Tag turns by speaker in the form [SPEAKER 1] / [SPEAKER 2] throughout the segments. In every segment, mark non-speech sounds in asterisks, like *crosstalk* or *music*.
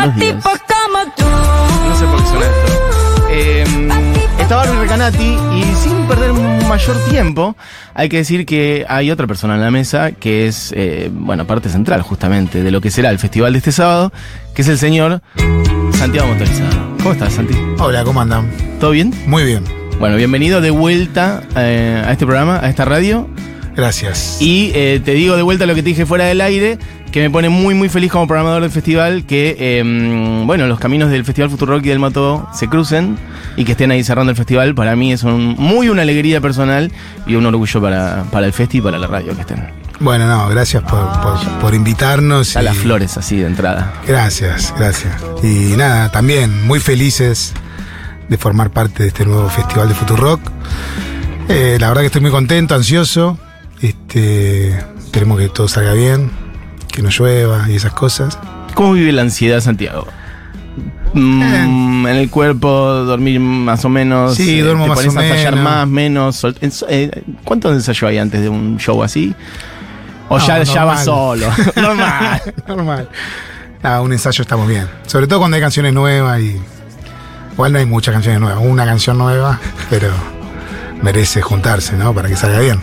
[SPEAKER 1] Buenos días. No sé por qué suena esto. Eh, está Barbie Recanati y sin perder mayor tiempo, hay que decir que hay otra persona en la mesa que es, eh, bueno, parte central justamente de lo que será el festival de este sábado, que es el señor Santiago Motorizado. ¿Cómo estás, Santi?
[SPEAKER 2] Hola, ¿cómo andan?
[SPEAKER 1] ¿Todo bien?
[SPEAKER 2] Muy bien,
[SPEAKER 1] Bueno, bienvenido de vuelta eh, a este programa, a esta radio.
[SPEAKER 2] Gracias.
[SPEAKER 1] Y eh, te digo de vuelta lo que te dije fuera del aire, que me pone muy muy feliz como programador del festival que, eh, bueno, los caminos del Festival Futurock y del Mato se crucen y que estén ahí cerrando el festival. Para mí es un- muy una alegría personal y un orgullo para, para el festi y para la radio que estén.
[SPEAKER 2] Bueno, no, gracias por, por- por invitarnos.
[SPEAKER 1] A
[SPEAKER 2] y-
[SPEAKER 1] las flores así de entrada.
[SPEAKER 2] Gracias, gracias. Y nada, también muy felices de formar parte de este nuevo festival de Futurock. Eh, la verdad que estoy muy contento, ansioso. Este, esperemos que todo salga bien, que no llueva y esas cosas.
[SPEAKER 1] ¿Cómo vive la ansiedad, Santiago? Mm, en el cuerpo, dormir más o menos.
[SPEAKER 2] Sí,
[SPEAKER 1] eh,
[SPEAKER 2] duermo
[SPEAKER 1] te
[SPEAKER 2] más
[SPEAKER 1] pones
[SPEAKER 2] o
[SPEAKER 1] a ensayar
[SPEAKER 2] menos.
[SPEAKER 1] más, menos. eh, ¿Cuántos ensayos hay antes de un show así? O
[SPEAKER 2] No,
[SPEAKER 1] ya, ya vas
[SPEAKER 2] normal.
[SPEAKER 1] solo. *laughs* *laughs* Normal.
[SPEAKER 2] Normal. Ah, un ensayo estamos bien. Sobre todo cuando hay canciones nuevas y. Igual no hay muchas canciones nuevas, una canción nueva, pero merece juntarse, ¿no? Para que salga bien.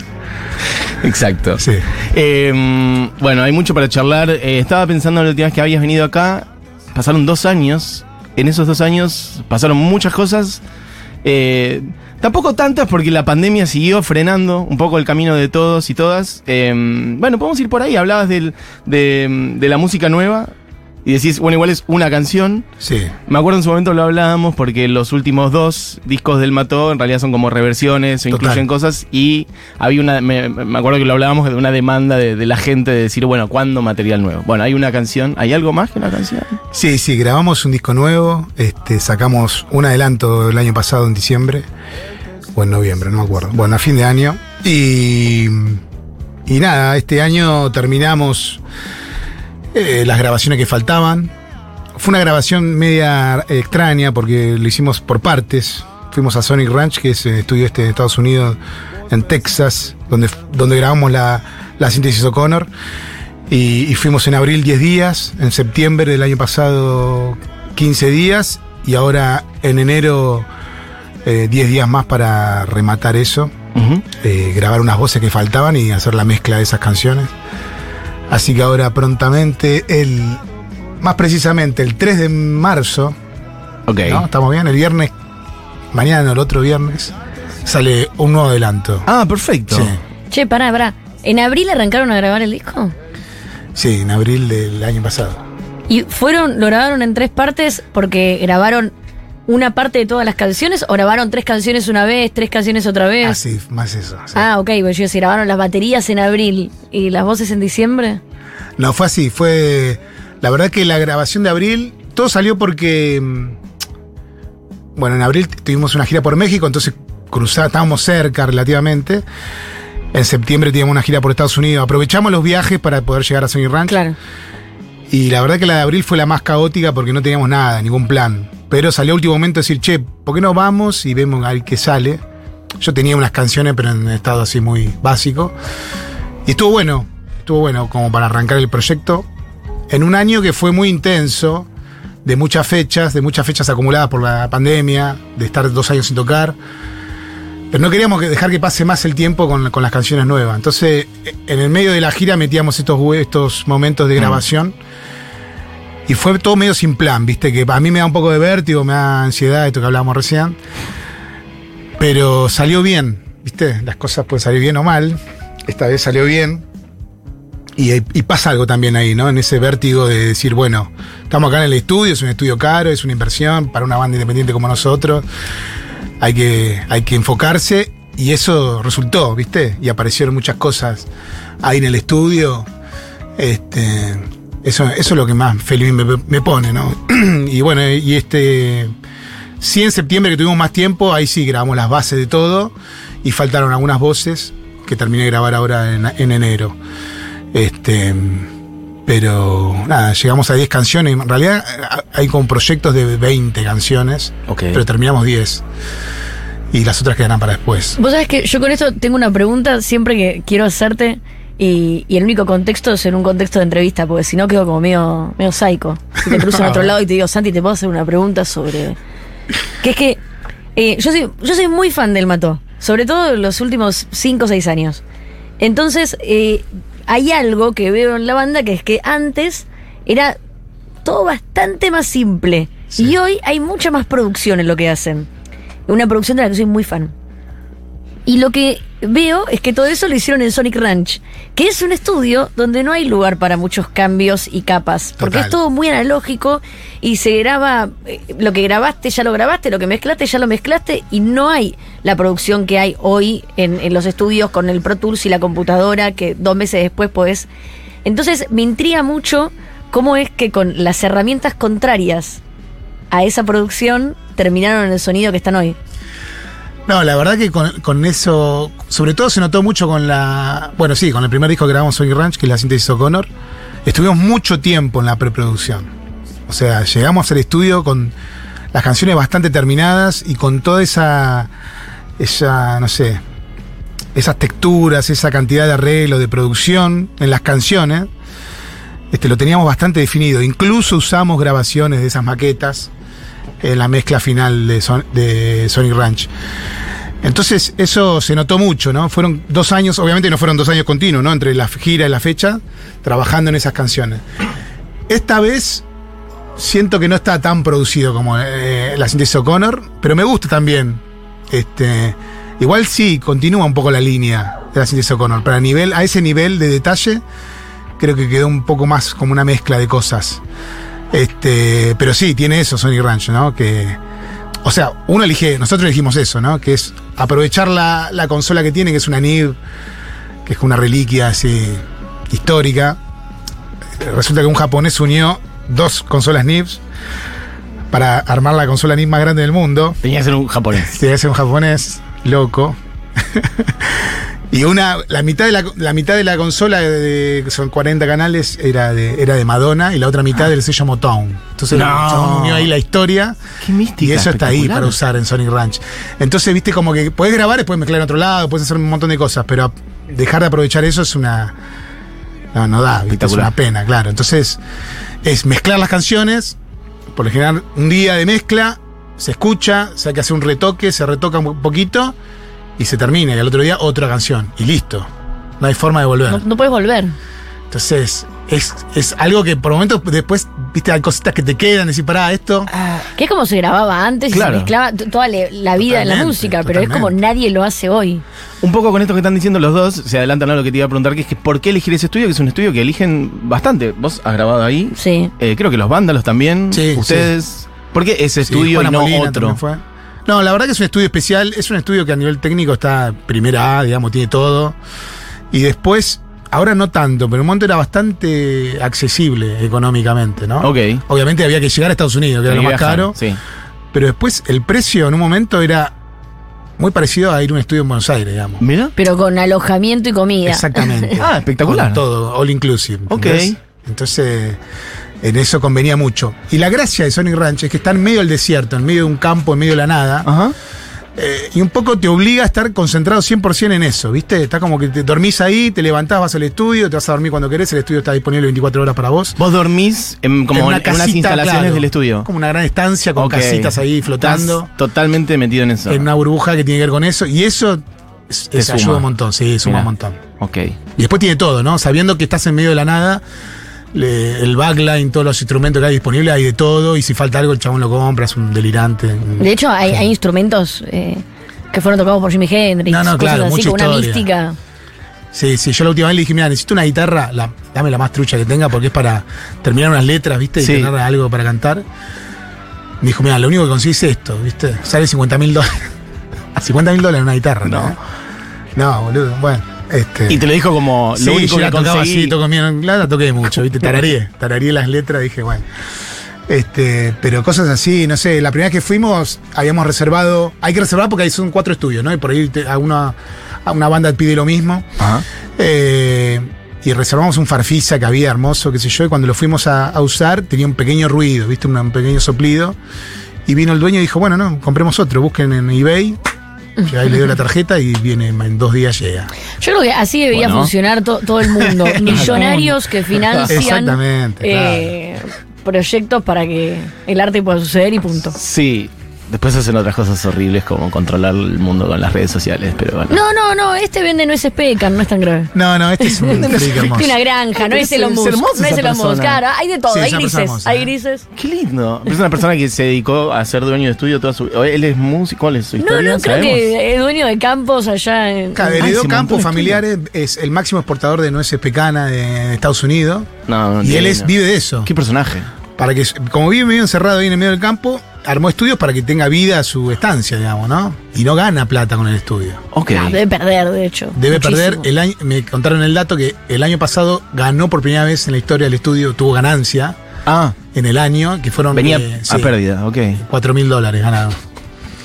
[SPEAKER 1] Exacto.
[SPEAKER 2] Sí.
[SPEAKER 1] Eh, bueno, hay mucho para charlar. Eh, estaba pensando la última vez que habías venido acá. Pasaron dos años. En esos dos años pasaron muchas cosas. Eh, tampoco tantas porque la pandemia siguió frenando un poco el camino de todos y todas. Eh, bueno, podemos ir por ahí. Hablabas del- de, de la música nueva. Y decís, bueno, igual es una canción.
[SPEAKER 2] Sí.
[SPEAKER 1] Me acuerdo en su momento lo hablábamos porque los últimos dos discos del Mató en realidad son como reversiones o
[SPEAKER 2] Total.
[SPEAKER 1] incluyen cosas y había una, me, me acuerdo que lo hablábamos de una demanda de, de la gente de decir, bueno, ¿cuándo material nuevo? Bueno, hay una canción, ¿hay algo más que una canción?
[SPEAKER 2] Sí, sí, grabamos un disco nuevo, este, sacamos un adelanto el año pasado en diciembre, o en noviembre, no me acuerdo. Bueno, a fin de año. Y, y nada, este año terminamos eh, las grabaciones que faltaban. Fue una grabación media extraña porque lo hicimos por partes. Fuimos a Sonic Ranch, que es el estudio este de Estados Unidos, en Texas, donde, donde grabamos la, la síntesis O'Connor. Y, y fuimos en abril 10 días, en septiembre del año pasado 15 días y ahora en enero eh, 10 días más para rematar eso, eh, grabar unas voces que faltaban y hacer la mezcla de esas canciones. Así que ahora prontamente, el, más precisamente el 3 de marzo,
[SPEAKER 1] Ok.
[SPEAKER 2] ¿no? ¿Estamos bien? El viernes, mañana el otro viernes, sale un nuevo adelanto.
[SPEAKER 1] Ah, perfecto.
[SPEAKER 2] Sí,
[SPEAKER 3] Che, pará, pará. ¿En abril arrancaron a grabar el disco?
[SPEAKER 2] sí, en abril del año pasado.
[SPEAKER 3] ¿Y fueron, lo grabaron en tres partes porque grabaron una parte de todas las canciones o grabaron tres canciones una vez, tres canciones otra vez?
[SPEAKER 2] Así, más eso.
[SPEAKER 3] Ah, ok, pues yo si grabaron las baterías en abril y las voces en diciembre.
[SPEAKER 2] No, fue así, fue... La verdad que la grabación de abril, todo salió porque... mm, Bueno, en abril tuvimos una gira por México, entonces cruzá, estábamos cerca relativamente. En septiembre teníamos una gira por Estados Unidos. Aprovechamos los viajes para poder llegar a Sony Ranch.
[SPEAKER 3] Claro.
[SPEAKER 2] Y la verdad que la de abril fue la más caótica porque no teníamos nada, ningún plan. Pero salió a último momento decir, che, ¿por qué no vamos y vemos a ver qué sale? Yo tenía unas canciones, pero en estado así muy básico. Y estuvo bueno, estuvo bueno como para arrancar el proyecto. En un año que fue muy intenso, de muchas fechas, de muchas fechas acumuladas por la pandemia, de estar dos años sin tocar. Pero no queríamos que- dejar que pase más el tiempo con, con las canciones nuevas. Entonces, en el medio de la gira metíamos estos, momentos de grabación. Y fue todo medio sin plan, viste, que a mí me da un poco de vértigo, me da ansiedad, esto que hablábamos recién. Pero salió bien, viste, las cosas pueden salir bien o mal. Esta vez salió bien. Y, y pasa algo también ahí, ¿no? En ese vértigo de decir, bueno, estamos acá en el estudio, es un estudio caro, es una inversión para una banda independiente como nosotros. Hay que, hay que enfocarse y eso resultó, ¿viste? Y aparecieron muchas cosas ahí en el estudio. Este, eso, eso es lo que más feliz me, me pone, ¿no? *clears throat* y bueno, y este. Sí, en septiembre que tuvimos más tiempo, ahí sí grabamos las bases de todo y faltaron algunas voces que terminé de grabar ahora en, en enero. Este. Pero nada, llegamos a 10 canciones. En realidad hay como proyectos de 20 canciones,
[SPEAKER 1] Ok.
[SPEAKER 2] pero terminamos 10. Y las otras quedarán para después.
[SPEAKER 3] Vos sabés que yo con esto tengo una pregunta siempre que quiero hacerte, Y, y el único contexto es en un contexto de entrevista, porque si no quedo como medio, medio psycho. Si te cruzo en otro *laughs* lado y te digo, Santi, te puedo hacer una pregunta sobre. Que es que eh, yo, soy, yo soy muy fan del Mató, sobre todo en los últimos 5 o 6 años. Entonces, eh, hay algo que veo en la banda que es que antes era todo bastante más simple.
[SPEAKER 2] Sí.
[SPEAKER 3] Y hoy hay mucha más producción en lo que hacen. Una producción de la que soy muy fan. Y lo que veo es que todo eso lo hicieron en Sonic Ranch, que es un estudio donde no hay lugar para muchos cambios y capas, porque
[SPEAKER 2] Total.
[SPEAKER 3] es todo muy analógico y se graba, eh, lo que grabaste ya lo grabaste, lo que mezclaste ya lo mezclaste y no hay la producción que hay hoy en, en los estudios con el Pro Tools y la computadora que dos meses después podés. Entonces me intriga mucho cómo es que con las herramientas contrarias a esa producción terminaron en el sonido que están hoy.
[SPEAKER 2] No, la verdad que con, eso, sobre todo se notó mucho con la. Bueno, sí, con el primer disco que grabamos Sonic Ranch, que es la síntesis O'Connor. Estuvimos mucho tiempo en la preproducción. O sea, llegamos al estudio con las canciones bastante terminadas y con toda esa. esa, no sé. esas texturas, esa cantidad de arreglo, de producción en las canciones. Este, lo teníamos bastante definido. Incluso usamos grabaciones de esas maquetas en la mezcla final de, Son- Sonic Ranch. Entonces, eso se notó mucho, ¿no? Fueron dos años, obviamente no fueron dos años continuos, ¿no? Entre la gira y la fecha, trabajando en esas canciones. Esta vez siento que no está tan producido como eh, la síntesis O'Connor, pero me gusta también. Este, igual sí, continúa un poco la línea de la síntesis O'Connor, pero a, nivel, a ese nivel de detalle, creo que quedó un poco más como una mezcla de cosas. Este, pero sí, tiene eso Sonic Ranch, ¿no? Que, o sea, uno elige, nosotros elegimos eso, ¿no? Que es aprovechar la, la consola que tiene, que es una NIV, que es una reliquia así histórica. Resulta que un japonés unió dos consolas NIVs para armar la consola NIV más grande del mundo.
[SPEAKER 1] Tenía que ser un japonés.
[SPEAKER 2] Tiene que ser un japonés loco. *laughs* y una, la mitad de la, la mitad de la consola, de, de- que son 40 canales, era de, era de Madonna y la otra mitad del sello Motown. Entonces
[SPEAKER 1] No.
[SPEAKER 2] unió ahí la historia.
[SPEAKER 1] Qué mística.
[SPEAKER 2] Y eso está ahí para usar en Sonic Ranch. Entonces, viste, como que puedes grabar, puedes mezclar en otro lado, puedes hacer un montón de cosas, pero dejar de aprovechar eso es una. No, no da, ¿viste? es una pena, claro. Entonces, es mezclar las canciones, por lo general, un día de mezcla, se escucha, se hay que hacer un retoque, se retoca un poquito y se termina. Y al otro día, otra canción. Y listo. No hay forma de volver.
[SPEAKER 3] No, no puedes volver.
[SPEAKER 2] Entonces, es, es algo que por momentos después, viste, hay cositas que te quedan, decir, pará, esto.
[SPEAKER 3] Que es como se grababa antes y se mezclaba toda la vida en la
[SPEAKER 2] Totalmente,
[SPEAKER 3] música, pero es como nadie lo hace hoy.
[SPEAKER 1] Un poco con esto que están diciendo los dos, se adelantan a lo que te iba a preguntar, que es que ¿por qué elegir ese estudio? Que es un estudio que eligen bastante. Vos has grabado ahí.
[SPEAKER 3] Sí.
[SPEAKER 1] Eh, creo que los vándalos también.
[SPEAKER 2] Sí,
[SPEAKER 1] Ustedes. ¿Por qué ese
[SPEAKER 2] Sí,
[SPEAKER 1] estudio
[SPEAKER 2] Juana
[SPEAKER 1] y no
[SPEAKER 2] Molina
[SPEAKER 1] otro?
[SPEAKER 2] también fue. No, la verdad que es un estudio especial, es un estudio que a nivel técnico está primera A, digamos, tiene todo. Y después, ahora no tanto, pero en un momento era bastante accesible económicamente, ¿no?
[SPEAKER 1] Ok.
[SPEAKER 2] Obviamente había que llegar a Estados Unidos, que era lo más
[SPEAKER 1] Viajar,
[SPEAKER 2] caro.
[SPEAKER 1] Sí.
[SPEAKER 2] Pero después el precio en un momento era muy parecido a ir a un estudio en Buenos Aires, digamos.
[SPEAKER 1] Mira.
[SPEAKER 3] Pero con alojamiento y comida.
[SPEAKER 2] Exactamente. *laughs*
[SPEAKER 1] Ah, espectacular.
[SPEAKER 2] Con todo, all inclusive.
[SPEAKER 1] Ok.
[SPEAKER 2] ¿entendés? Entonces, en eso convenía mucho. Y la gracia de Sonic Ranch es que está en medio del desierto, en medio de un campo, en medio de la nada.
[SPEAKER 1] Ajá.
[SPEAKER 2] Eh, y un poco te obliga a estar concentrado 100% en eso, ¿viste? Está como que te dormís ahí, te levantás, vas al estudio, te vas a dormir cuando querés, el estudio está disponible 24 horas para vos.
[SPEAKER 1] Vos dormís en, como en, en unas
[SPEAKER 2] casita,
[SPEAKER 1] instalaciones
[SPEAKER 2] claro,
[SPEAKER 1] del estudio.
[SPEAKER 2] Como una gran estancia con casitas ahí flotando.
[SPEAKER 1] Estás totalmente metido en eso.
[SPEAKER 2] En una burbuja que tiene que ver con eso. Y eso es, ayuda un montón, sí, suma
[SPEAKER 1] Mirá.
[SPEAKER 2] un montón.
[SPEAKER 1] Ok.
[SPEAKER 2] Y después tiene todo, ¿no? Sabiendo que estás en medio de la nada, le- el backline, todos los instrumentos que hay disponibles, hay de todo. Y si falta algo, el chabón lo compra, es un delirante.
[SPEAKER 3] De hecho, hay, hay instrumentos eh, que fueron tocados por Jimi Hendrix.
[SPEAKER 2] No, no,
[SPEAKER 3] cosas
[SPEAKER 2] claro,
[SPEAKER 3] así,
[SPEAKER 2] mucha
[SPEAKER 3] con una
[SPEAKER 2] historia.
[SPEAKER 3] mística.
[SPEAKER 2] Sí, sí, yo la última vez le dije, mira, necesito una guitarra, la- dame la más trucha que tenga porque es para terminar unas letras, ¿viste? Y
[SPEAKER 1] Sí.
[SPEAKER 2] tener algo para cantar. Me dijo, mira, lo único que conseguís es esto, ¿viste? Sale 50 mil dólares. *laughs* 50 mil dólares una guitarra, ¿no? No, boludo, bueno. Este,
[SPEAKER 1] Y te lo dijo como
[SPEAKER 2] sí,
[SPEAKER 1] lo único
[SPEAKER 2] yo
[SPEAKER 1] que
[SPEAKER 2] la tocaba
[SPEAKER 1] conseguí.
[SPEAKER 2] así, toco bien, la, toqué mucho, ¿viste? Tarareé, *laughs* tarareé las letras, dije, bueno. Este, pero cosas así, no sé, la primera vez que fuimos habíamos reservado, hay que reservar porque ahí son cuatro estudios, ¿no? Y por ahí te- a una, a una banda pide lo mismo.
[SPEAKER 1] Ajá.
[SPEAKER 2] Eh, y reservamos un farfisa que había hermoso, qué sé yo, y cuando lo fuimos a, a usar tenía un pequeño ruido, ¿viste? Un, un pequeño soplido. Y vino el dueño y dijo, bueno, no, compremos otro, busquen en eBay. *laughs* Llega y le doy la tarjeta y viene en dos días llega.
[SPEAKER 3] Yo creo que así debería
[SPEAKER 1] Bueno.
[SPEAKER 3] funcionar to- todo el mundo. *laughs* Millonarios que financian
[SPEAKER 2] Exactamente,
[SPEAKER 3] eh, proyectos para que el arte pueda suceder y punto.
[SPEAKER 1] Sí. Después hacen otras cosas horribles como controlar el mundo con las redes sociales, pero bueno.
[SPEAKER 3] No, no, no, este vende nueces pecan, no es tan grave.
[SPEAKER 2] No, no, este es un *laughs* hermoso.
[SPEAKER 3] Una granja, no es
[SPEAKER 1] es-
[SPEAKER 3] Elon
[SPEAKER 1] es
[SPEAKER 3] Musk. No es Elon Musk, claro, hay de todo,
[SPEAKER 2] Sí,
[SPEAKER 3] hay grises,
[SPEAKER 2] hermosa,
[SPEAKER 3] hay grises.
[SPEAKER 1] Qué lindo. Es una persona que se dedicó a ser dueño de estudio toda su vida. Él es músico. ¿Cuál es su
[SPEAKER 3] No,
[SPEAKER 1] historia?
[SPEAKER 3] no, creo
[SPEAKER 1] ¿Sabemos?
[SPEAKER 3] que es dueño de campos allá en...
[SPEAKER 2] Claro, heredó campos familiares, es el máximo exportador de nueces pecana de, Estados Unidos.
[SPEAKER 1] No, no,
[SPEAKER 2] y él es, vive de eso.
[SPEAKER 1] ¿Qué personaje?
[SPEAKER 2] Para que, como vive medio encerrado ahí en el medio del campo, armó estudios para que tenga vida su estancia, digamos, ¿no? Y no gana plata con el estudio.
[SPEAKER 1] Ok.
[SPEAKER 3] Ah, debe perder, de hecho.
[SPEAKER 2] Debe
[SPEAKER 3] Muchísimo.
[SPEAKER 2] perder el año, me contaron el dato que el año pasado ganó por primera vez en la historia del estudio, tuvo ganancia
[SPEAKER 1] Ah,
[SPEAKER 2] en el año, que fueron
[SPEAKER 1] venía
[SPEAKER 2] eh,
[SPEAKER 1] a
[SPEAKER 2] sí,
[SPEAKER 1] pérdida, ok.
[SPEAKER 2] 4 mil dólares ganados.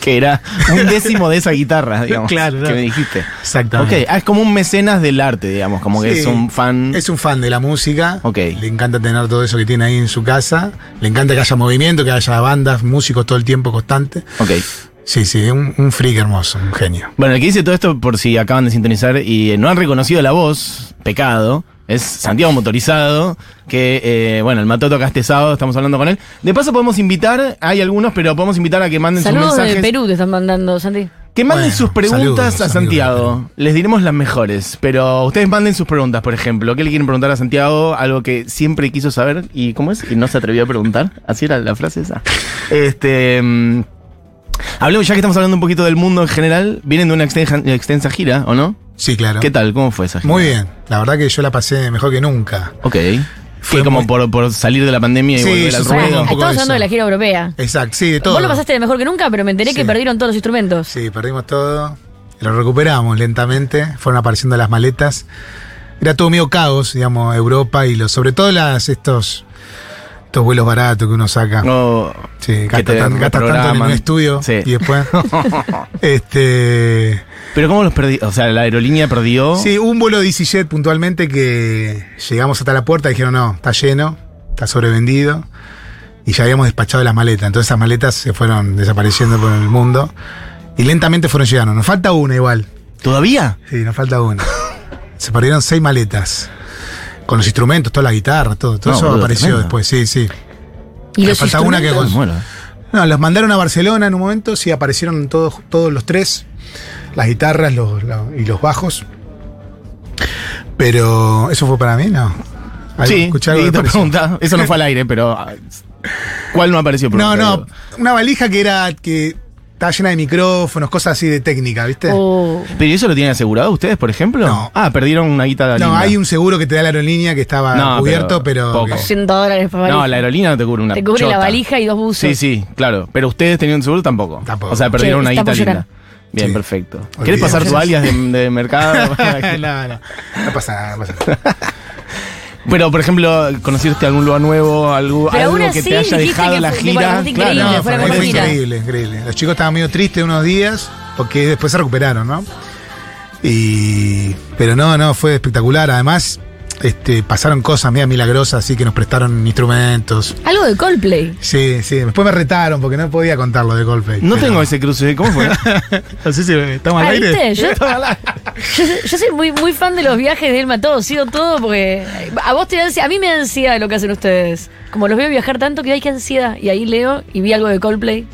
[SPEAKER 1] Que era un *laughs* décimo de esa guitarra, digamos.
[SPEAKER 2] Claro,
[SPEAKER 1] Que me dijiste.
[SPEAKER 2] Exactamente.
[SPEAKER 1] Ok, ah, es como un mecenas del arte, digamos, como que es un fan.
[SPEAKER 2] Es un fan de la música.
[SPEAKER 1] Ok.
[SPEAKER 2] Le encanta tener todo eso que tiene ahí en su casa. Le encanta que haya movimiento, que haya bandas, músicos todo el tiempo constante.
[SPEAKER 1] Ok.
[SPEAKER 2] Sí, sí, un, un freak hermoso, un genio.
[SPEAKER 1] Bueno, el que dice todo esto, por si acaban de sintonizar y no han reconocido la voz, pecado, es Santiago Motorizado, que, eh, bueno, el Mató toca este sábado, estamos hablando con él. De paso podemos invitar, hay algunos, pero podemos invitar a que manden
[SPEAKER 3] Saludos
[SPEAKER 1] sus
[SPEAKER 3] de
[SPEAKER 1] mensajes.
[SPEAKER 3] Perú te están mandando, Santi.
[SPEAKER 1] Que manden
[SPEAKER 2] Bueno,
[SPEAKER 1] sus preguntas
[SPEAKER 2] saludos,
[SPEAKER 1] a
[SPEAKER 2] de
[SPEAKER 1] Santiago. Les diremos las mejores. Pero ustedes manden sus preguntas, por ejemplo. ¿Qué le quieren preguntar a Santiago? Algo que siempre quiso saber. ¿Y cómo es? Y no se atrevió a preguntar. Así era la frase esa. Este. mm, hablemos, ya que estamos hablando un poquito del mundo en general. Vienen de una extensa, extensa gira, ¿o no?
[SPEAKER 2] Sí, claro.
[SPEAKER 1] ¿Qué tal? ¿Cómo fue esa gira?
[SPEAKER 2] Muy bien. La verdad que yo la pasé mejor que nunca.
[SPEAKER 1] Ok.
[SPEAKER 2] Fue
[SPEAKER 1] como
[SPEAKER 2] muy-
[SPEAKER 1] por, por salir de la pandemia y
[SPEAKER 2] Sí,
[SPEAKER 1] volver al ruedo.
[SPEAKER 2] un poco
[SPEAKER 3] estamos hablando de la gira europea.
[SPEAKER 2] Exacto, sí, de todo.
[SPEAKER 3] Vos lo pasaste de mejor que nunca, pero me enteré que perdieron todos los instrumentos.
[SPEAKER 2] Sí, perdimos todo. Lo recuperamos lentamente. Fueron apareciendo las maletas. Era todo medio caos, digamos, Europa y los, sobre todo las, estos, estos vuelos baratos que uno saca.
[SPEAKER 1] No,
[SPEAKER 2] Sí,
[SPEAKER 1] que
[SPEAKER 2] gasta,
[SPEAKER 1] te
[SPEAKER 2] tan- gasta tanto en un estudio
[SPEAKER 1] Sí.
[SPEAKER 2] y después. *laughs* este.
[SPEAKER 1] Pero ¿cómo los perdí? O sea, la aerolínea perdió.
[SPEAKER 2] Sí, hubo un vuelo de EasyJet puntualmente que llegamos hasta la puerta y dijeron, no, está lleno, está sobrevendido. Y ya habíamos despachado las maletas. Entonces esas maletas se fueron desapareciendo por el mundo. Y lentamente fueron llegando. Nos falta una igual.
[SPEAKER 1] ¿Todavía?
[SPEAKER 2] Sí, nos falta una. Se perdieron seis maletas. Con los instrumentos, toda la guitarra, todo. Todo
[SPEAKER 1] No,
[SPEAKER 2] eso apareció
[SPEAKER 1] tremendo.
[SPEAKER 2] después, sí, sí.
[SPEAKER 3] Y los
[SPEAKER 2] falta una que
[SPEAKER 1] Bueno.
[SPEAKER 2] No, los mandaron a Barcelona en un momento, sí, aparecieron todos, todos los tres, las guitarras los, los- y los bajos. Pero, ¿eso fue para mí? No. ¿Algo-
[SPEAKER 1] Sí, y te pregunta. Eso no fue al aire, pero. ah, ¿Cuál no apareció?
[SPEAKER 2] No,
[SPEAKER 1] Pregunta,
[SPEAKER 2] no, una valija que era, que estaba llena de micrófonos, cosas así de técnica, ¿viste?
[SPEAKER 3] Oh.
[SPEAKER 1] ¿Pero ¿y eso lo tienen asegurado ustedes, por ejemplo?
[SPEAKER 2] No.
[SPEAKER 1] Ah, perdieron una guita
[SPEAKER 2] no,
[SPEAKER 1] linda.
[SPEAKER 2] hay un seguro que te da la aerolínea que estaba
[SPEAKER 1] No,
[SPEAKER 2] cubierto, pero...
[SPEAKER 1] pero poco.
[SPEAKER 2] que-
[SPEAKER 3] 100 dólares por valija.
[SPEAKER 1] No, la aerolínea no te cubre una
[SPEAKER 3] Te cubre la valija y dos buzos.
[SPEAKER 1] Sí, sí, claro. Pero ustedes tenían seguro tampoco.
[SPEAKER 2] Tampoco.
[SPEAKER 1] O sea, perdieron
[SPEAKER 3] Che,
[SPEAKER 1] una guita
[SPEAKER 3] llorar.
[SPEAKER 1] Bien,
[SPEAKER 2] Sí.
[SPEAKER 1] perfecto.
[SPEAKER 2] Olvidemos.
[SPEAKER 1] ¿Quieres pasar tus alias de, de mercado? *laughs*
[SPEAKER 2] no, no, no pasa nada, no pasa nada. *laughs*
[SPEAKER 1] Pero, por ejemplo, ¿conociste algún lugar nuevo? Algo, que te haya dejado
[SPEAKER 3] que
[SPEAKER 1] la
[SPEAKER 3] fue-
[SPEAKER 1] gira?
[SPEAKER 3] bueno, fue
[SPEAKER 2] No,
[SPEAKER 3] fue
[SPEAKER 2] fue,
[SPEAKER 3] la
[SPEAKER 2] fue
[SPEAKER 3] mejor gira.
[SPEAKER 2] increíble, increíble. Los chicos estaban medio tristes unos días porque después se recuperaron, ¿no? Y pero no, no, fue espectacular. Además, este, pasaron cosas medio milagrosas, así que nos prestaron instrumentos.
[SPEAKER 3] Algo de Coldplay.
[SPEAKER 2] Sí, sí. Después me retaron porque no podía contarlo de golpe.
[SPEAKER 1] No tengo ese cruce. ¿Cómo fue? *laughs*
[SPEAKER 2] No sé si estamos al
[SPEAKER 3] Ah,
[SPEAKER 2] aire.
[SPEAKER 3] ¿viste? Yo, yo, yo soy muy, muy fan de los viajes de Elma todo, sigo todo porque a vos te da ansiedad, a mí me da ansiedad lo que hacen ustedes. Como los veo viajar tanto que hay que ansiedad. Y ahí leo y vi algo de Coldplay.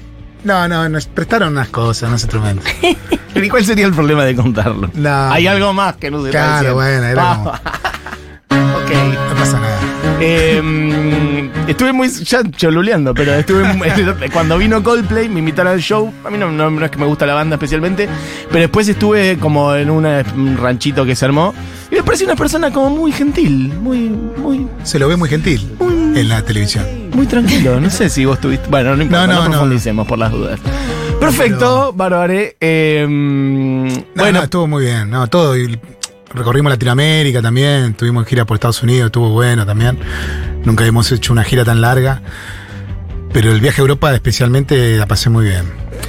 [SPEAKER 2] No, no, nos prestaron unas cosas, unos instrumentos. *laughs*
[SPEAKER 1] ¿Y cuál sería el problema de contarlo?
[SPEAKER 2] No.
[SPEAKER 1] Hay algo más que no se
[SPEAKER 2] Claro, bueno, era *laughs* como-
[SPEAKER 1] ok.
[SPEAKER 2] No pasa nada.
[SPEAKER 1] Eh, estuve muy ya choluleando, pero estuve muy- cuando vino Coldplay me invitaron al show. A mí no, no- no es que me gusta la banda especialmente, pero después estuve como en una- un ranchito que se armó y me pareció una persona como muy gentil, muy muy
[SPEAKER 2] Se lo ve muy gentil en la televisión.
[SPEAKER 1] muy tranquilo. No sé si vos tuviste. Bueno, no importa, no,
[SPEAKER 2] No, no, no.
[SPEAKER 1] profundicemos por las dudas. Perfecto, Bárbare. Eh,
[SPEAKER 2] No,
[SPEAKER 1] bueno,
[SPEAKER 2] no, estuvo muy bien. No, todo. y recorrimos Latinoamérica también. Tuvimos gira por Estados Unidos, estuvo bueno también. Nunca habíamos hecho una gira tan larga. Pero el viaje a Europa especialmente la pasé muy bien.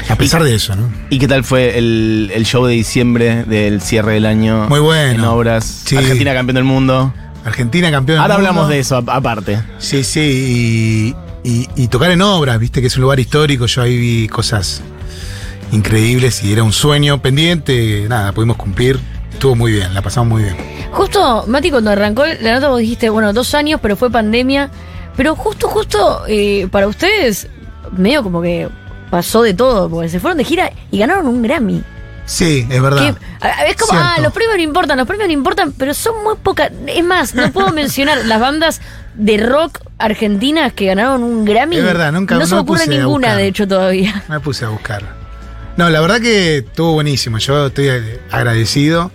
[SPEAKER 2] A pesar de eso, ¿no?
[SPEAKER 1] ¿y qué tal fue el, el show de diciembre del cierre del año?
[SPEAKER 2] Muy bueno.
[SPEAKER 1] En obras.
[SPEAKER 2] Sí.
[SPEAKER 1] Argentina campeón del mundo.
[SPEAKER 2] Argentina campeón del
[SPEAKER 1] Ahora
[SPEAKER 2] mundo.
[SPEAKER 1] hablamos de eso aparte.
[SPEAKER 2] Sí, sí. Y, y- y tocar en obras, viste que es un lugar histórico. Yo ahí vi cosas increíbles y era un sueño pendiente. Nada, pudimos cumplir. Estuvo muy bien, la pasamos muy bien.
[SPEAKER 3] Justo, Mati, cuando arrancó la nota vos dijiste, bueno, dos años, pero fue pandemia. Pero justo, justo, eh, para ustedes, medio como que pasó de todo, porque se fueron de gira y ganaron un Grammy.
[SPEAKER 2] Sí, es verdad.
[SPEAKER 3] Que, es como, ah, los premios no importan, los premios no importan, pero son muy pocas. Es más, no puedo mencionar *laughs* las bandas de rock argentinas que ganaron un Grammy.
[SPEAKER 2] Es verdad, nunca-
[SPEAKER 3] No se me ocurre ninguna, de hecho, todavía.
[SPEAKER 2] Me puse a buscar. No, la verdad que estuvo buenísimo. Yo estoy agradecido.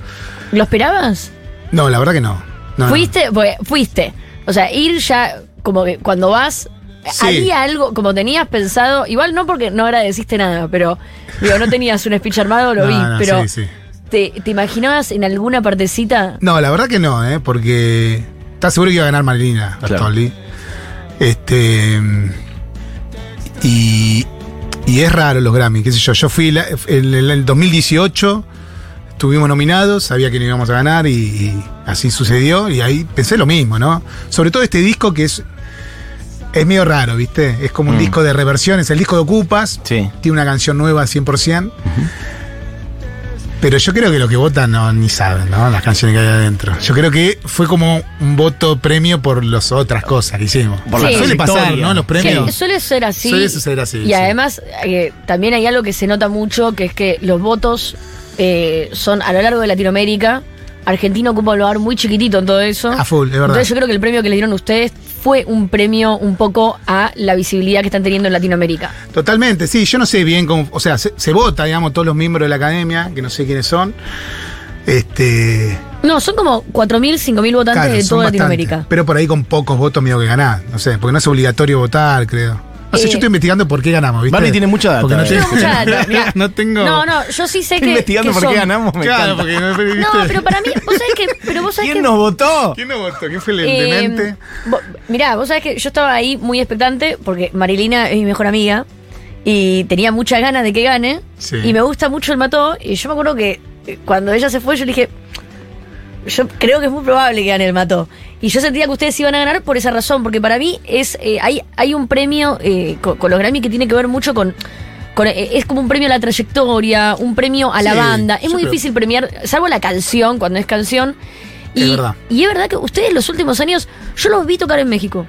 [SPEAKER 3] ¿Lo esperabas?
[SPEAKER 2] No, la verdad que no. No, no.
[SPEAKER 3] ¿Fuiste? Pues, fuiste. O sea, ir ya, como que cuando vas,
[SPEAKER 2] Sí.
[SPEAKER 3] había algo, como tenías pensado, igual no porque no agradeciste nada, pero digo, no tenías un speech armado, lo *laughs*
[SPEAKER 2] No,
[SPEAKER 3] vi,
[SPEAKER 2] no,
[SPEAKER 3] pero
[SPEAKER 2] sí, sí.
[SPEAKER 3] ¿te, ¿te imaginabas en alguna partecita?
[SPEAKER 2] No, la verdad que no, ¿eh? Porque estás seguro que iba a ganar Marilina
[SPEAKER 1] Claro.
[SPEAKER 2] Bertolli. Este. Y, y es raro los Grammy, qué sé yo. Yo fui la- en el, el 2018, estuvimos nominados, sabía que no íbamos a ganar y, y así sucedió. Y ahí pensé lo mismo, ¿no? Sobre todo este disco que es. Es medio raro, ¿viste? Es como un
[SPEAKER 1] Mm.
[SPEAKER 2] disco de reversiones. El disco de Ocupas
[SPEAKER 1] Sí.
[SPEAKER 2] tiene una canción nueva 100%. Pero yo creo que lo que votan no ni saben, ¿no? Las canciones que hay adentro. Yo creo que fue como un voto premio por las otras cosas que hicimos.
[SPEAKER 1] Por
[SPEAKER 3] la
[SPEAKER 2] Suele pasar. ¿no? Los premios.
[SPEAKER 3] Sí, suele ser así.
[SPEAKER 2] Suele suceder así,
[SPEAKER 3] Y
[SPEAKER 2] sí.
[SPEAKER 3] además, eh, también hay algo que se nota mucho, que es que los votos eh, son a lo largo de Latinoamérica. Argentina ocupa un lugar muy chiquitito en todo eso.
[SPEAKER 2] A full, es verdad.
[SPEAKER 3] Entonces yo creo que el premio que le dieron ustedes fue un premio un poco a la visibilidad que están teniendo en Latinoamérica.
[SPEAKER 2] Totalmente, sí. Yo no sé bien cómo. O sea, se, se vota, digamos, todos los miembros de la academia, que no sé quiénes son. Este.
[SPEAKER 3] No, son como 4.000, 5.000 votantes
[SPEAKER 2] claro,
[SPEAKER 3] de toda. Latinoamérica.
[SPEAKER 2] Pero por ahí con pocos votos medio que ganás. No sé, porque no es obligatorio votar, creo. No sé,
[SPEAKER 3] Eh,
[SPEAKER 2] yo estoy investigando por qué ganamos, ¿viste?
[SPEAKER 1] Barney tiene mucha data,
[SPEAKER 2] Porque no,
[SPEAKER 1] eh.
[SPEAKER 2] tengo-
[SPEAKER 3] mucha data, *laughs*
[SPEAKER 2] no tengo.
[SPEAKER 3] No, no, yo sí sé
[SPEAKER 1] Estoy
[SPEAKER 3] que.
[SPEAKER 1] investigando
[SPEAKER 3] que
[SPEAKER 1] por qué
[SPEAKER 3] son-
[SPEAKER 1] ganamos, me
[SPEAKER 2] Claro, porque no, ¿viste?
[SPEAKER 3] No, pero para mí, vos sabés que. Pero vos sabés
[SPEAKER 1] ¿Quién
[SPEAKER 3] que
[SPEAKER 1] nos votó?
[SPEAKER 2] ¿Quién no votó? ¿Quién fue el
[SPEAKER 3] Eh,
[SPEAKER 2] demente?
[SPEAKER 3] vo- mirá, vos sabés que yo estaba ahí muy expectante porque Marilina es mi mejor amiga y tenía muchas ganas de que gane
[SPEAKER 2] Sí.
[SPEAKER 3] y me gusta mucho el mató y yo me acuerdo que cuando ella se fue yo le dije yo creo que es muy probable que gane el mató y yo sentía que ustedes iban a ganar por esa razón porque para mí es eh, hay hay un premio eh, con, con los Grammy que tiene que ver mucho con con- eh, es como un premio a la trayectoria, un premio a la
[SPEAKER 2] Sí,
[SPEAKER 3] banda. Es muy
[SPEAKER 2] creo-
[SPEAKER 3] difícil premiar, salvo la canción, cuando es canción.
[SPEAKER 2] Es
[SPEAKER 3] Y,
[SPEAKER 2] verdad.
[SPEAKER 3] y es verdad que ustedes los últimos años, yo los vi tocar en México.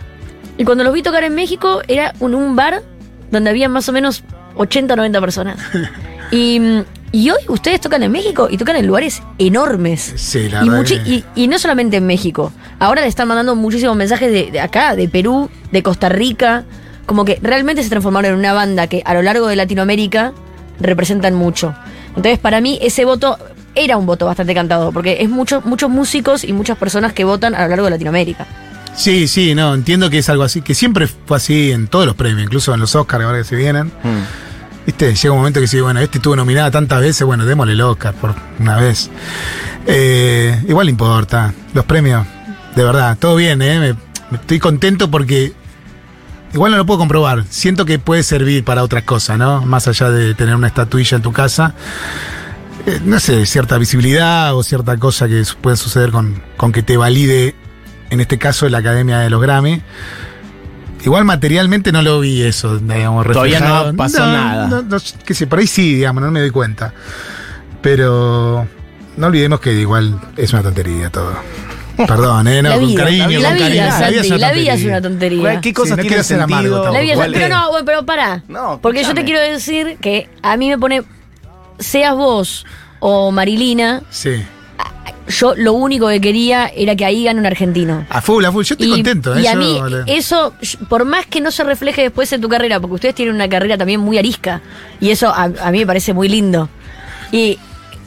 [SPEAKER 3] Y cuando los vi tocar en México era en un bar donde había más o menos 80 o 90 personas. *laughs* y, mm, y hoy ustedes tocan en México y tocan en lugares enormes.
[SPEAKER 2] Sí, la
[SPEAKER 3] y,
[SPEAKER 2] verdad que-
[SPEAKER 3] y, y no solamente en México. Ahora le están mandando muchísimos mensajes de, de acá, de Perú, de Costa Rica. Como que realmente se transformaron en una banda que a lo largo de Latinoamérica representan mucho. Entonces, para mí, ese voto era un voto bastante cantado, porque es mucho, muchos músicos y muchas personas que votan a lo largo de Latinoamérica.
[SPEAKER 2] Sí, sí, no, entiendo que es algo así, que siempre fue así en todos los premios, incluso en los Oscars ahora que se vienen.
[SPEAKER 1] Mm.
[SPEAKER 2] Viste, llega un momento que sí, bueno, este estuvo nominada tantas veces, bueno, démosle el Oscar por una vez. Eh, igual importa, los premios, de verdad, todo bien, ¿eh? Estoy contento porque igual no lo puedo comprobar. Siento que puede servir para otras cosas, ¿no? Más allá de tener una estatuilla en tu casa. Eh, no sé, cierta visibilidad o cierta cosa que puede suceder con, con que te valide, en este caso, la Academia de los Grammy. Igual materialmente no lo vi eso, digamos,
[SPEAKER 1] Todavía no
[SPEAKER 2] reflejado.
[SPEAKER 1] pasó nada.
[SPEAKER 2] no- no- qué sé, por ahí sí, digamos, no me doy cuenta. Pero no olvidemos que igual es una tontería todo. *laughs* Perdón, ¿eh? No,
[SPEAKER 3] la
[SPEAKER 2] con
[SPEAKER 3] vida,
[SPEAKER 2] cariño,
[SPEAKER 3] la
[SPEAKER 2] con
[SPEAKER 3] vida,
[SPEAKER 2] cariño.
[SPEAKER 3] Santi, la vida es una
[SPEAKER 2] tontería.
[SPEAKER 1] ¿Qué cosas
[SPEAKER 2] no quiero ser amargo
[SPEAKER 1] sentido?
[SPEAKER 2] tampoco.
[SPEAKER 3] La vida es-
[SPEAKER 2] ¿cuál
[SPEAKER 3] pero no, bueno, pero para.
[SPEAKER 1] No,
[SPEAKER 3] porque yo te quiero decir que a mí me pone, seas vos o Marilina,
[SPEAKER 2] Sí.
[SPEAKER 3] Yo lo único que quería era que ahí gane un argentino.
[SPEAKER 2] A full, a full. Yo estoy contento, ¿eh?
[SPEAKER 3] y a mí, eso, por más que no se refleje después en tu carrera, porque ustedes tienen una carrera también muy arisca, y eso a, a mí me parece muy lindo. Y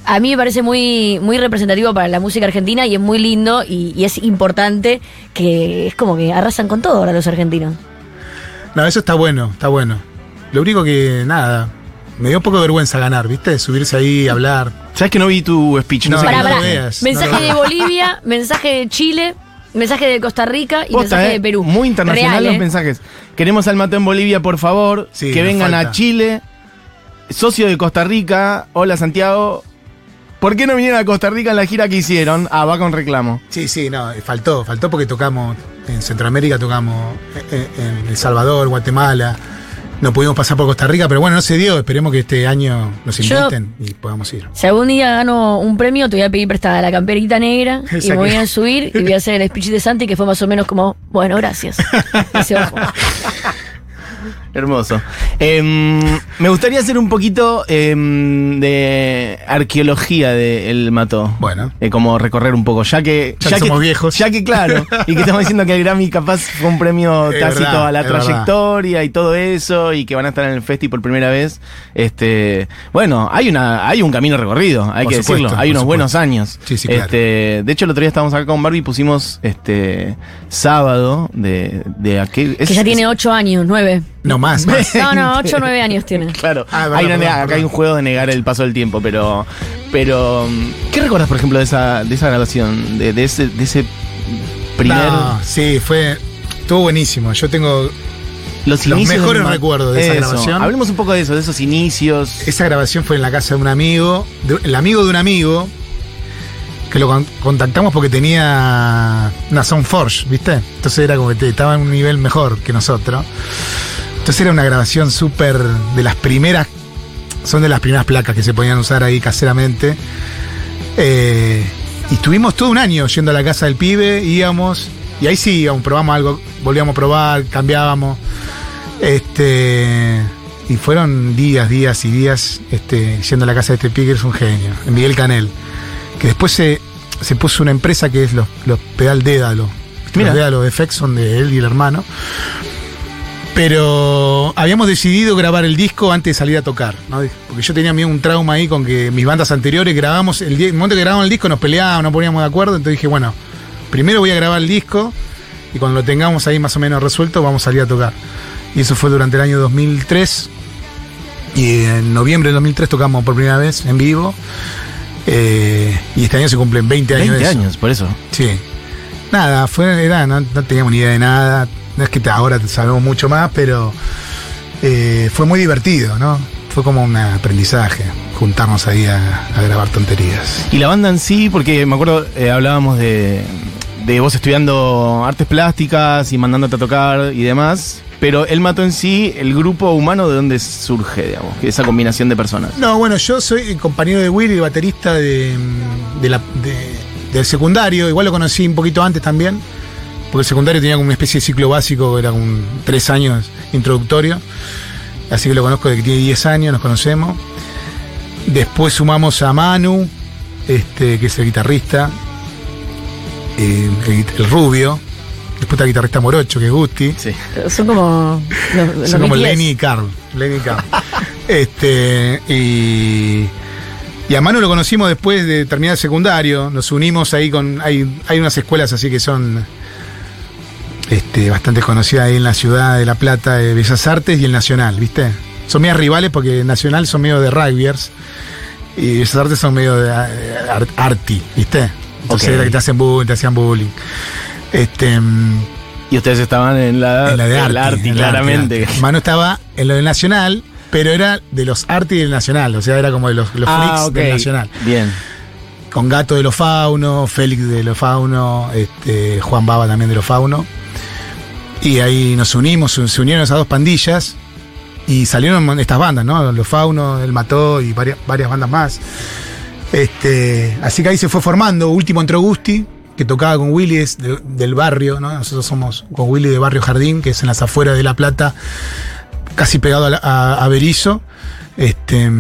[SPEAKER 3] a mí me parece muy, muy representativo para la música argentina y es muy lindo y, y es importante que es como que arrasan con todo ahora los argentinos.
[SPEAKER 2] No, eso está bueno, está bueno. Lo único que, nada, me dio un poco de vergüenza ganar, ¿viste? Subirse ahí, hablar.
[SPEAKER 1] ¿Sabes que no vi tu speech? No,
[SPEAKER 2] No,
[SPEAKER 1] sé
[SPEAKER 3] pará.
[SPEAKER 2] veas,
[SPEAKER 3] mensaje
[SPEAKER 2] no
[SPEAKER 3] de. Bolivia, mensaje de Chile, mensaje de Costa Rica y
[SPEAKER 1] Posta,
[SPEAKER 3] mensaje
[SPEAKER 1] eh,
[SPEAKER 3] de Perú.
[SPEAKER 1] Muy internacional
[SPEAKER 3] Real,
[SPEAKER 1] los
[SPEAKER 3] eh.
[SPEAKER 1] mensajes. Queremos al Mateo en Bolivia, por favor.
[SPEAKER 2] Sí,
[SPEAKER 1] que vengan a. Chile. Socio de Costa Rica. Hola, Santiago. ¿Por qué no vinieron a Costa Rica en la gira que hicieron? Ah, va con reclamo.
[SPEAKER 2] Sí, sí, no, eh, faltó, faltó porque tocamos en Centroamérica, tocamos en, en El Salvador, Guatemala, No pudimos pasar por Costa Rica, pero bueno, no se dio. Esperemos que este año nos
[SPEAKER 3] Yo-
[SPEAKER 2] inviten y podamos ir.
[SPEAKER 3] Si algún día gano un premio, te voy a pedir prestada la camperita negra y me voy a subir y voy a hacer el speech de Santi que fue más o menos como, bueno, gracias. *laughs*
[SPEAKER 1] Hermoso. Em, me gustaría hacer un poquito em, de arqueología de El Mató.
[SPEAKER 2] Bueno.
[SPEAKER 1] Eh, como recorrer un poco, ya que.
[SPEAKER 2] Ya que somos viejos.
[SPEAKER 1] Ya que, claro. y que estamos diciendo que el Grammy capaz fue un premio
[SPEAKER 2] Es
[SPEAKER 1] tácito
[SPEAKER 2] verdad,
[SPEAKER 1] a la
[SPEAKER 2] verdad.
[SPEAKER 1] trayectoria y todo eso, y que van a estar en el festi por primera vez. Este. Bueno, hay una, hay un camino recorrido, hay
[SPEAKER 2] Por
[SPEAKER 1] que
[SPEAKER 2] supuesto,
[SPEAKER 1] decirlo. Hay unos buenos años.
[SPEAKER 2] Sí, sí, claro.
[SPEAKER 1] Este, de hecho, el otro día estábamos acá con Barbie y pusimos este sábado de, de aquel.
[SPEAKER 3] Que ya tiene ocho años, nueve.
[SPEAKER 2] No más, más.
[SPEAKER 3] No, no, *laughs* ocho o nueve años tiene.
[SPEAKER 1] Claro,
[SPEAKER 2] Ah, verdad,
[SPEAKER 1] hay una- acá hay un juego de negar el paso del tiempo, pero. Pero. mm, ¿Qué recuerdas, por ejemplo, de esa, de esa grabación? De, de ese, de ese primer.
[SPEAKER 2] No, sí, fue. Estuvo buenísimo. Yo tengo.
[SPEAKER 1] los,
[SPEAKER 2] mejores
[SPEAKER 1] ma-
[SPEAKER 2] recuerdos de esa
[SPEAKER 1] Eso,
[SPEAKER 2] grabación.
[SPEAKER 1] Hablemos un poco de eso, de esos inicios.
[SPEAKER 2] Esa grabación fue en la casa de un amigo, de- el amigo de un amigo, que lo con- contactamos porque tenía una Soundforge, ¿viste? Entonces era como que te- estaba en un nivel mejor que nosotros. Entonces era una grabación súper de las primeras, son de las primeras placas que se podían usar ahí caseramente. Eh, y estuvimos todo un año yendo a la casa del pibe, íbamos, y ahí sí íbamos, probamos algo, volvíamos a probar, cambiábamos. Este. Y fueron días, días y días este, yendo a la casa de este pibe, que es un genio, Miguel Canel. Que después se, se puso una empresa que es los, los Pedal Dédalo.
[SPEAKER 1] Mira.
[SPEAKER 2] Los Dédalo FX son de él y el hermano. Pero habíamos decidido grabar el disco antes de salir a tocar, ¿no? Porque yo tenía un trauma ahí con que mis bandas anteriores grabamos, el, el momento que grabamos el disco nos peleábamos, no poníamos de acuerdo, entonces dije, bueno, primero voy a grabar el disco y cuando lo tengamos ahí más o menos resuelto vamos a salir a tocar. Y eso fue durante el año 2003. Y en noviembre del 2003 tocamos por primera vez en vivo. Eh, y este año se cumplen 20 años
[SPEAKER 1] 20
[SPEAKER 2] de eso.
[SPEAKER 1] años, por eso.
[SPEAKER 2] Sí. Nada, fue, era, no, no teníamos ni idea de nada. No es que te- ahora sabemos mucho más, pero eh, fue muy divertido, ¿no? Fue como un aprendizaje, juntarnos ahí a, a grabar tonterías.
[SPEAKER 1] Y la banda en sí, porque me acuerdo, eh, hablábamos de, de vos estudiando artes plásticas y mandándote a tocar y demás. Pero el mato en sí, el grupo humano, ¿de dónde surge, digamos? Esa combinación de personas.
[SPEAKER 2] No, bueno, yo soy compañero de Willy, baterista de, de la- de- del secundario. Igual lo conocí un poquito antes también. Porque el secundario tenía como una especie de ciclo básico, era un tres años introductorio. Así que lo conozco desde que tiene 10 años, nos conocemos. Después sumamos a Manu, este, que es el guitarrista, eh, el, el rubio. Después está el guitarrista Morocho, que es Gusti.
[SPEAKER 1] Sí.
[SPEAKER 3] Son como los, los
[SPEAKER 2] Son como. Lenny y Carl. Lenny y Carl. *laughs* este, y, y a Manu lo conocimos después de terminar el secundario. Nos unimos ahí con. Hay, hay unas escuelas así que son este, bastante conocidas ahí en la ciudad de La Plata, de Bellas Artes y el Nacional, ¿viste? Son medias rivales porque el Nacional son medio de rugbyers y Bellas Artes son medio de art- arty, ¿viste? Entonces
[SPEAKER 1] Ok.
[SPEAKER 2] era que te hacen bullying, te hacían bullying. Este. mm,
[SPEAKER 1] Y ustedes estaban en la,
[SPEAKER 2] en la de en la de
[SPEAKER 1] claramente.
[SPEAKER 2] Arti. Manu estaba en lo del Nacional, pero era de los Arti del Nacional, o sea, era como de los, los
[SPEAKER 1] Ah,
[SPEAKER 2] freaks del Nacional.
[SPEAKER 1] Bien.
[SPEAKER 2] Con Gato de los Fauno, Félix de los Fauno, este, Juan Baba también de los Fauno. Y ahí nos unimos, se unieron esas dos pandillas y salieron estas bandas, ¿no? Los Fauno, El Mató y varias, bandas más. Este, así que ahí se fue formando. Último entró Gusti, que tocaba con Willy del barrio, ¿no? Nosotros somos con Willy de Barrio Jardín, que es en las afueras de La Plata, casi pegado a, Berizo. Este,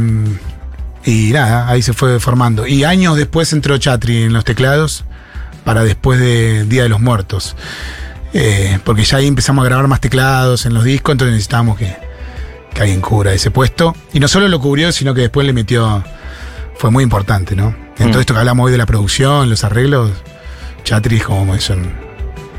[SPEAKER 2] y nada, ahí se fue formando. Y años después entró Chatri en los teclados para después de Día de los Muertos. Eh, porque ya ahí empezamos a grabar más teclados en los discos, entonces necesitábamos que, que alguien cubra ese puesto. Y no solo lo cubrió, sino que después le metió. Fue muy importante, ¿no? En todo
[SPEAKER 1] Mm.
[SPEAKER 2] esto que hablamos hoy de la producción, los arreglos, Chatri es como es, un-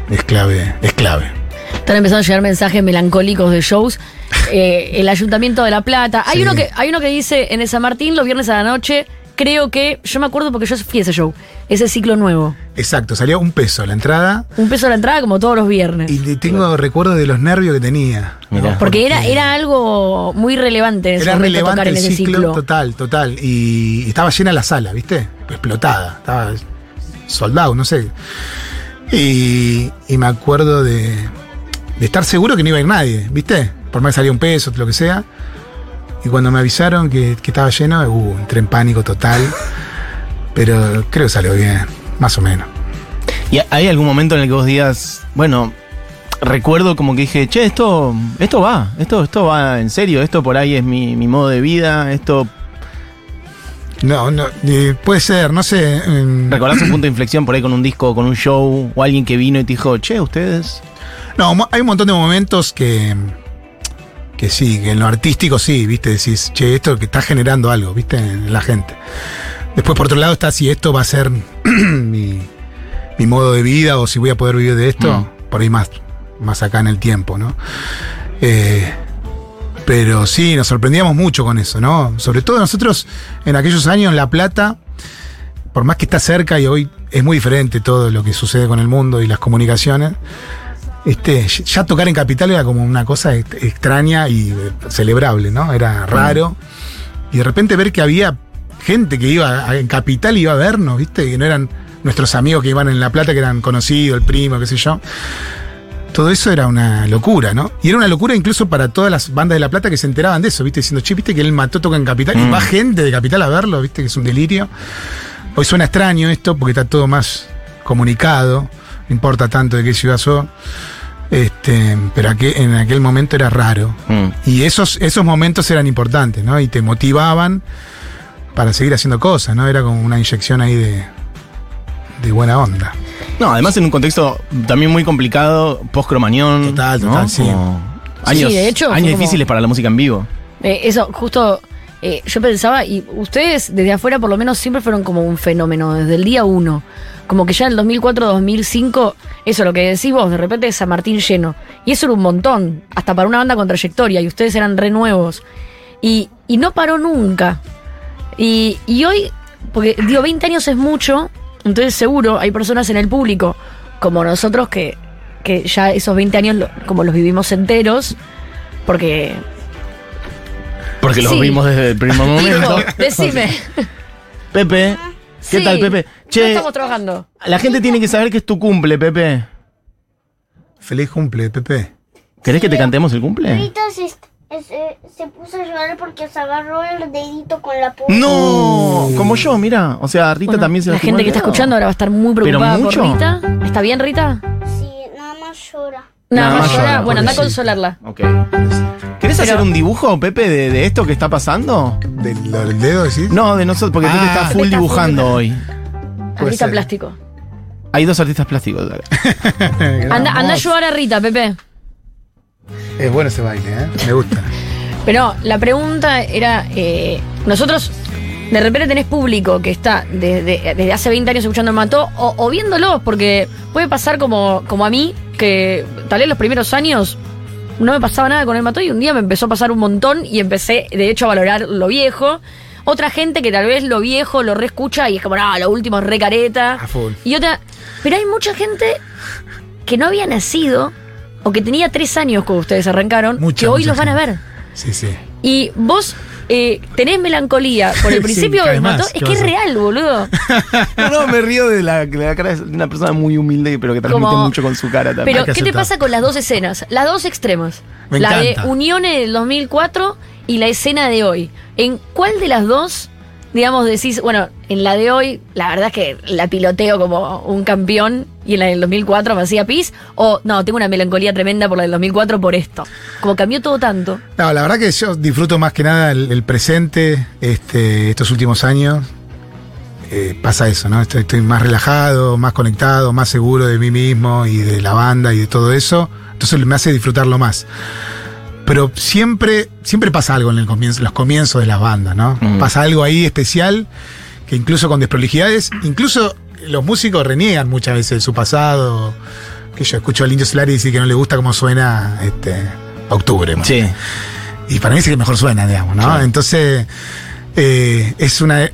[SPEAKER 2] es clave, es clave.
[SPEAKER 3] Están empezando a llegar mensajes melancólicos de shows. *laughs* Eh, el Ayuntamiento de La Plata. Hay
[SPEAKER 2] Sí.
[SPEAKER 3] uno que hay uno que dice en el San Martín los viernes a la noche. Creo que yo me acuerdo porque yo fui a ese show. Ese ciclo nuevo.
[SPEAKER 2] Exacto, salió un peso la entrada.
[SPEAKER 3] Un peso a la entrada como todos los viernes.
[SPEAKER 2] Y tengo recuerdos de los nervios que tenía.
[SPEAKER 3] Porque era, era algo muy relevante en ese
[SPEAKER 2] Era relevante
[SPEAKER 3] tocar en
[SPEAKER 2] el
[SPEAKER 3] ese
[SPEAKER 2] ciclo,
[SPEAKER 3] ciclo.
[SPEAKER 2] total, total. Y, y estaba llena la sala, ¿viste? Explotada, estaba soldado, no sé. Y, y me acuerdo de, de estar seguro que no iba a ir nadie, ¿viste? por más que salía un peso, lo que sea. Y cuando me avisaron que, que estaba lleno, uh, entré en pánico total. Pero creo que salió bien, más o menos.
[SPEAKER 1] ¿Y hay algún momento en el que vos digas, bueno, recuerdo como que dije, che, esto, esto va, esto, esto va en serio, esto por ahí es mi, mi modo de vida, esto.
[SPEAKER 2] No, no, eh, puede ser, no sé. em,
[SPEAKER 1] ¿Recordás un *clears throat* punto de inflexión por ahí con un disco, con un show, o alguien que vino y te dijo, che, ustedes?
[SPEAKER 2] No, hay un montón de momentos que. Que sí, que en lo artístico sí, viste, decís, che, esto que está generando algo, viste, en la gente. Después, por otro lado, está si esto va a ser *clears throat* mi, mi modo de vida o si voy a poder vivir de esto,
[SPEAKER 1] Mm.
[SPEAKER 2] por ahí más, más acá en el tiempo, ¿no? Eh, pero sí, nos sorprendíamos mucho con eso, ¿no? Sobre todo nosotros en aquellos años, La Plata, por más que está cerca y hoy es muy diferente todo lo que sucede con el mundo y las comunicaciones, este, ya tocar en Capital era como una cosa ex- extraña y eh, celebrable, ¿no? Era raro. Y de repente ver que había gente que iba a- en Capital y iba a vernos, ¿viste? Que no eran nuestros amigos que iban en La Plata, que eran conocidos, el primo, qué sé yo. Todo eso era una locura, ¿no? Y era una locura incluso para todas las bandas de La Plata que se enteraban de eso, ¿viste? Diciendo, che, ¿viste que él mató, toca en Capital? Y
[SPEAKER 1] Mm.
[SPEAKER 2] va gente de Capital a verlo, ¿viste? Que es un delirio. Hoy suena extraño esto porque está todo más comunicado, importa tanto de qué ciudad sos. Este, pero aquel- en aquel momento era raro.
[SPEAKER 1] Mm.
[SPEAKER 2] Y esos, esos momentos eran importantes, ¿no? Y te motivaban para seguir haciendo cosas, ¿no? Era como una inyección ahí de, de buena onda.
[SPEAKER 1] No, además en un contexto también muy complicado, post-cromañón.
[SPEAKER 2] Total,
[SPEAKER 1] ¿no?
[SPEAKER 2] total, sí.
[SPEAKER 1] Años,
[SPEAKER 3] Sí, de hecho, fue
[SPEAKER 1] años
[SPEAKER 3] como-
[SPEAKER 1] difíciles para la música en vivo.
[SPEAKER 3] Eh, eso, justo eh, yo pensaba, y ustedes desde afuera por lo menos siempre fueron como un fenómeno, desde el día uno. Como que ya en el 2004-2005, eso lo que decís vos, de repente San Martín lleno. Y eso era un montón, hasta para una banda con trayectoria, y ustedes eran re nuevos. Y, y no paró nunca. Y, y hoy, porque digo, 20 años es mucho, entonces seguro hay personas en el público, como nosotros, que, que ya esos 20 años como los vivimos enteros, porque
[SPEAKER 1] Porque los
[SPEAKER 3] Sí.
[SPEAKER 1] vimos desde el primer momento.
[SPEAKER 3] Digo, decime. *laughs*
[SPEAKER 1] Pepe, ¿qué
[SPEAKER 3] Sí,
[SPEAKER 1] tal, Pepe?
[SPEAKER 3] no
[SPEAKER 1] Che,
[SPEAKER 3] estamos trabajando.
[SPEAKER 1] la gente tiene que saber que es tu cumple, Pepe.
[SPEAKER 2] Feliz cumple, Pepe.
[SPEAKER 1] ¿Querés que te cantemos el cumple?
[SPEAKER 4] Rita se, eh, se puso a llorar porque se agarró el dedito con la punta.
[SPEAKER 1] No, como yo, mira. O sea, Rita
[SPEAKER 3] Bueno,
[SPEAKER 1] también se
[SPEAKER 3] la gente que está escuchando ahora va a estar muy preocupada por
[SPEAKER 1] mucho.
[SPEAKER 3] Rita. ¿Está bien, Rita?
[SPEAKER 4] Sí, nada más llora.
[SPEAKER 3] Nada,
[SPEAKER 1] Nada
[SPEAKER 3] más
[SPEAKER 1] más
[SPEAKER 3] llora.
[SPEAKER 1] llora,
[SPEAKER 3] Bueno, anda a consolarla.
[SPEAKER 1] Ok. ¿Querés
[SPEAKER 3] Pero-
[SPEAKER 1] hacer un dibujo, Pepe, de, de esto que está pasando?
[SPEAKER 2] ¿Del, lo del dedo decís?
[SPEAKER 1] No, de nosotros, porque Pepe
[SPEAKER 2] Ah.
[SPEAKER 1] está full
[SPEAKER 3] Pepe está full
[SPEAKER 1] dibujando hoy.
[SPEAKER 2] Puede
[SPEAKER 3] Artista
[SPEAKER 2] ser.
[SPEAKER 3] plástico.
[SPEAKER 1] Hay dos artistas plásticos. *laughs*
[SPEAKER 3] Anda, anda a ayudar a Rita, Pepe.
[SPEAKER 2] Es bueno ese baile, ¿eh? Me gusta. *laughs*
[SPEAKER 3] Pero la pregunta era, eh, nosotros de repente tenés público que está desde, desde hace 20 años escuchando el mató o, o viéndolos, porque puede pasar como, como a mí, que tal vez los primeros años no me pasaba nada con el mató y un día me empezó a pasar un montón y empecé de hecho a valorar lo viejo. Otra gente que tal vez lo viejo lo reescucha y es como, no, lo último es re careta.
[SPEAKER 2] A full.
[SPEAKER 3] Y otra, pero hay mucha gente que no había nacido o que tenía tres años cuando ustedes arrancaron,
[SPEAKER 2] Mucha,
[SPEAKER 3] que hoy
[SPEAKER 2] mucha
[SPEAKER 3] los van a ver.
[SPEAKER 2] Sí, sí.
[SPEAKER 3] Y vos eh, tenés melancolía por el *laughs* principio del mató. Es
[SPEAKER 2] ¿qué
[SPEAKER 3] que es real, boludo. *laughs*
[SPEAKER 1] No, no, me río de la, de la cara de una persona muy humilde, pero que transmite
[SPEAKER 3] Como-
[SPEAKER 1] mucho con su cara también.
[SPEAKER 3] Pero, ¿qué te pasa con las dos escenas? Las dos extremos.
[SPEAKER 2] Me
[SPEAKER 3] la
[SPEAKER 2] encanta.
[SPEAKER 3] de Unione del 2004 y la escena de hoy. ¿En cuál de las dos, digamos, decís, bueno, en la de hoy, la verdad es que la piloteo como un campeón y en la del 2004 me hacía pis? O no, tengo una melancolía tremenda por la del 2004 por esto. Como cambió todo tanto.
[SPEAKER 2] No, la verdad que yo disfruto más que nada el, el presente, este, estos últimos años. Eh, pasa eso, ¿no? Estoy, estoy más relajado, más conectado, más seguro de mí mismo y de la banda y de todo eso. Entonces me hace disfrutarlo más. Pero siempre, siempre pasa algo en el comienzo, los comienzos de las bandas, ¿no?
[SPEAKER 1] Mm.
[SPEAKER 2] Pasa algo ahí especial que incluso con desprolijidades, incluso los músicos reniegan muchas veces de su pasado. Que yo escucho al Indio Solari decir que no le gusta cómo suena este, Octubre.
[SPEAKER 1] Sí.
[SPEAKER 2] Y para mí es el que mejor suena, digamos, ¿no?
[SPEAKER 1] Claro.
[SPEAKER 2] Entonces, eh, es una.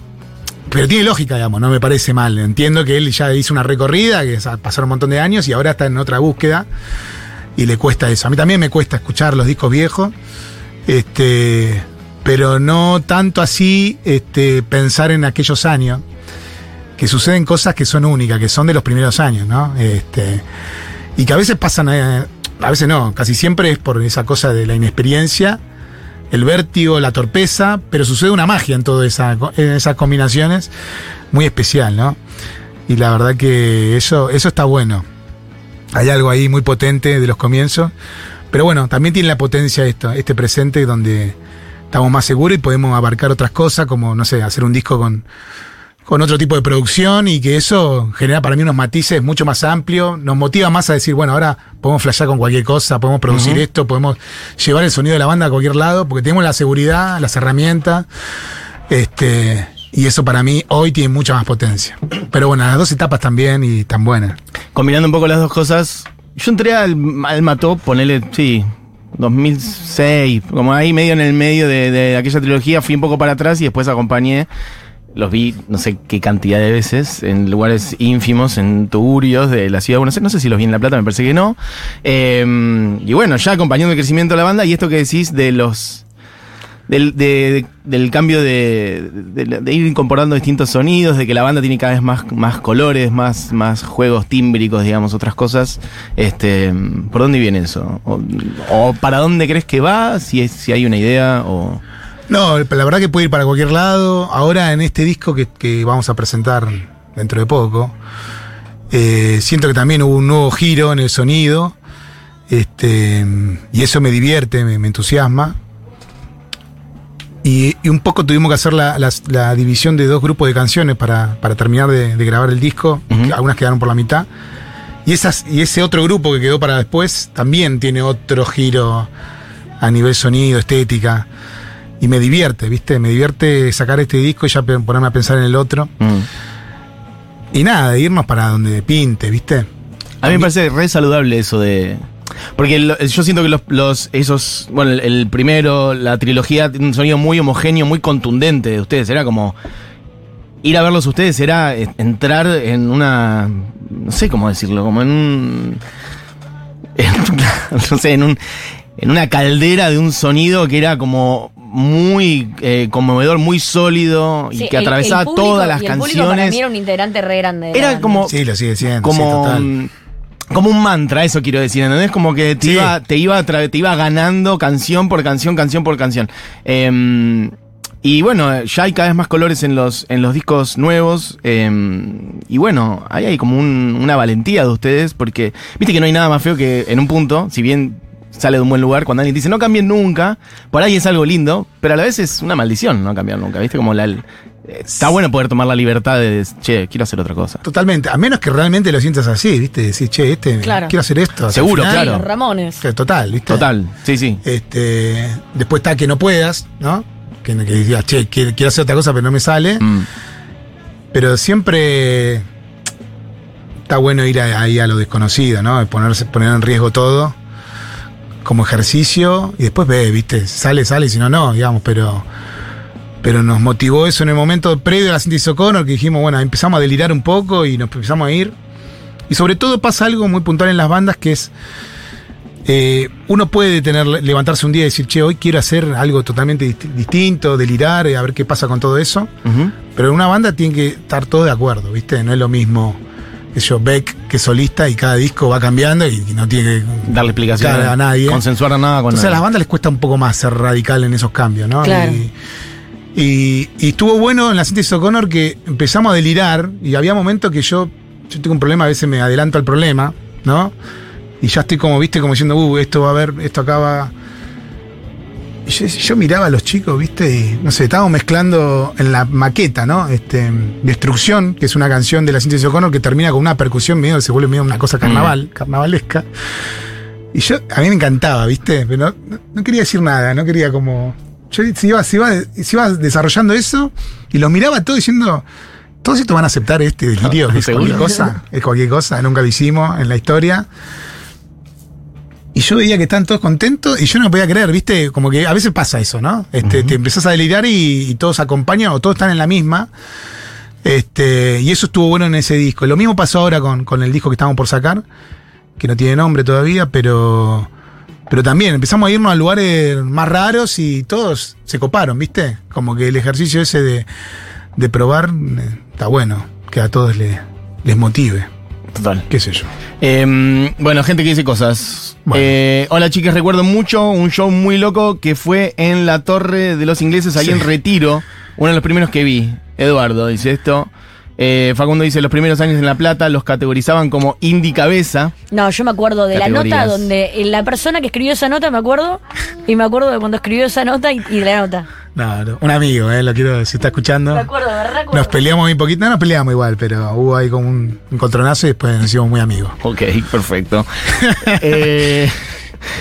[SPEAKER 2] Pero tiene lógica, digamos, no me parece mal. Entiendo que él ya hizo una recorrida, que sa- pasaron un montón de años y ahora está en otra búsqueda. Y le cuesta eso. A mí también me cuesta escuchar los discos viejos. Este. Pero no tanto así este, pensar en aquellos años. Que suceden cosas que son únicas, que son de los primeros años, ¿no? Este, y que a veces pasan. eh, a veces no, casi siempre es por esa cosa de la inexperiencia, el vértigo, la torpeza, pero sucede una magia en todas esa, esas combinaciones, muy especial, ¿no? Y la verdad que eso, eso está bueno. Hay algo ahí muy potente de los comienzos. Pero bueno, también tiene la potencia esto, este presente donde estamos más seguros y podemos abarcar otras cosas, como, no sé, hacer un disco con, con otro tipo de producción y que eso genera para mí unos matices mucho más amplios, nos motiva más a decir, bueno, ahora podemos flashear con cualquier cosa, podemos producir esto, podemos llevar el sonido de la banda a cualquier lado, porque tenemos la seguridad, las herramientas, este, y eso para mí hoy tiene mucha más potencia. Pero bueno, las dos etapas también y tan buenas.
[SPEAKER 1] Combinando un poco las dos cosas, yo entré al, al Mató, ponele, sí, 2006, como ahí medio en el medio de, de aquella trilogía, fui un poco para atrás y después acompañé. Los vi no sé qué cantidad de veces en lugares ínfimos, en tuburios de la ciudad de Buenos Aires. No sé si los vi en La Plata, me parece que no. Eh, y bueno, ya acompañando el crecimiento de la banda y esto que decís de los del, de- del cambio de, de- de ir incorporando distintos sonidos, de que la banda tiene cada vez más, más colores, más, más juegos tímbricos, digamos, otras cosas. Este, ¿Por dónde viene eso? O, o para dónde crees que va? Si, es, si hay una idea o...
[SPEAKER 2] No, la verdad que puede ir para cualquier lado. Ahora en este disco que, que vamos a presentar dentro de poco, eh, siento que también hubo un nuevo giro en el sonido. Este, y eso me divierte, me, me entusiasma. Y, y un poco tuvimos que hacer la, división de dos grupos de canciones para, para terminar de, de grabar el disco. Algunas quedaron por la mitad. Y, esas, y ese otro grupo que quedó para después también tiene otro giro a nivel sonido, estética. Y me divierte, ¿viste? Me divierte sacar este disco y ya ponerme a pensar en el otro.
[SPEAKER 1] Mm.
[SPEAKER 2] Y nada, irnos para donde pinte, ¿viste?
[SPEAKER 1] A mí me parece re saludable eso de. Porque lo- yo siento que los, los- esos. Bueno, el, el primero, la trilogía, tiene un sonido muy homogéneo, muy contundente de ustedes. Era como. Ir a verlos ustedes era entrar en una. No sé cómo decirlo, como en un. en una- *laughs* no sé, en un. En una caldera de un sonido que era como muy eh, conmovedor, muy sólido y
[SPEAKER 3] Sí,
[SPEAKER 1] que
[SPEAKER 3] el-
[SPEAKER 1] atravesaba
[SPEAKER 3] el público-
[SPEAKER 1] todas las
[SPEAKER 3] y el para
[SPEAKER 1] canciones.
[SPEAKER 3] mí era un integrante re grande.
[SPEAKER 1] Era
[SPEAKER 3] banda.
[SPEAKER 1] como,
[SPEAKER 2] Sí, lo sigue siendo. sí,
[SPEAKER 1] como,
[SPEAKER 2] total.
[SPEAKER 1] como un mantra, eso quiero decir, ¿entendés? Como que te,
[SPEAKER 2] Sí.
[SPEAKER 1] iba, te, iba, tra- te iba ganando canción por canción, canción por canción. Em, y bueno, ya hay cada vez más colores en los, en los discos nuevos. em, y bueno, ahí hay como un- una valentía de ustedes, porque viste que no hay nada más feo que en un punto, si bien sale de un buen lugar, cuando alguien dice no cambien nunca, por ahí es algo lindo, pero a la vez es una maldición no cambiar nunca, ¿viste? Como la... el- Está bueno poder tomar la libertad de, che, quiero hacer otra cosa.
[SPEAKER 2] Totalmente. A menos que realmente lo sientas así, ¿viste? Decir, che, este,
[SPEAKER 3] Claro.
[SPEAKER 2] quiero hacer esto.
[SPEAKER 1] Seguro, claro.
[SPEAKER 3] los Ramones.
[SPEAKER 2] Total, ¿viste?
[SPEAKER 1] Total, sí, sí.
[SPEAKER 2] Este, después está que no puedas, ¿no? Que, que digas, che, quiero, hacer otra cosa, pero no me sale.
[SPEAKER 1] Mm.
[SPEAKER 2] Pero siempre está bueno ir a- ahí a lo desconocido, ¿no? Ponerse, poner en riesgo todo como ejercicio y después ve, ¿viste? Sale, sale, y si no, no, digamos, pero. Pero nos motivó eso en el momento previo a la síntesis O'Connor, que dijimos, bueno, empezamos a delirar un poco y nos empezamos a ir. Y sobre todo pasa algo muy puntual en las bandas que es. eh, uno puede tener, levantarse un día y decir, che, hoy quiero hacer algo totalmente dist- distinto, delirar, eh, a ver qué pasa con todo eso. Pero en una banda tiene que estar todo de acuerdo, ¿viste? No es lo mismo que yo, Beck, que solista y cada disco va cambiando y no tiene que
[SPEAKER 1] Darle explicación
[SPEAKER 2] a nadie.
[SPEAKER 1] Consensuar nada con
[SPEAKER 2] Entonces a las
[SPEAKER 1] nadie.
[SPEAKER 2] bandas les cuesta un poco más ser radical en esos cambios, ¿no?
[SPEAKER 3] Claro.
[SPEAKER 2] Y, y- y estuvo bueno en la síntesis O'Connor que empezamos a delirar y había momentos que yo, yo tengo un problema, a veces me adelanto al problema, ¿no? Y ya estoy como, viste, como diciendo, uh, esto va a haber, esto acaba. Yo, yo miraba a los chicos, viste, y no sé, estábamos mezclando en la maqueta, ¿no? Este, Destrucción, que es una canción de la síntesis O'Connor que termina con una percusión medio, se vuelve medio una cosa carnaval, carnavalesca. Y yo, a mí me encantaba, ¿viste? Pero no, quería decir nada, no quería como. Yo se iba, se iba, se iba desarrollando eso y los miraba todos diciendo. Todos estos van a aceptar este delirio, que es cualquier cosa, es cualquier cosa, nunca lo hicimos en la historia. Y yo veía que estaban todos contentos y yo no podía creer, ¿viste? Como que a veces pasa eso, ¿no? Este, Te empezás a delirar y, y todos acompañan o todos están en la misma. Este, y eso estuvo bueno en ese disco. Lo mismo pasó ahora con, con el disco que estamos por sacar, que no tiene nombre todavía, pero, pero también empezamos a irnos a lugares más raros y todos se coparon, ¿viste? Como que el ejercicio ese de, de probar eh, está bueno, que a todos le- les motive.
[SPEAKER 1] Total.
[SPEAKER 2] qué sé yo.
[SPEAKER 1] Eh, bueno, gente que dice cosas.
[SPEAKER 2] Bueno.
[SPEAKER 1] Eh, hola chicas, recuerdo mucho un show muy loco que fue en la Torre de los Ingleses, ahí
[SPEAKER 2] Sí.
[SPEAKER 1] en Retiro. Uno de los primeros que vi. Eduardo dice esto. Eh, Facundo dice, los primeros años en La Plata los categorizaban como indie cabeza.
[SPEAKER 3] No, yo me acuerdo de la nota donde eh, la persona que escribió esa nota, me acuerdo, y me acuerdo de cuando escribió esa nota y, y de la nota.
[SPEAKER 2] No, no, un amigo, eh, lo quiero, si está escuchando.
[SPEAKER 3] Me acuerdo, de verdad.
[SPEAKER 2] Nos peleamos muy poquito, no nos peleamos igual, pero hubo ahí como un encontronazo y después nos hicimos muy amigos.
[SPEAKER 1] Ok, perfecto. *laughs* eh,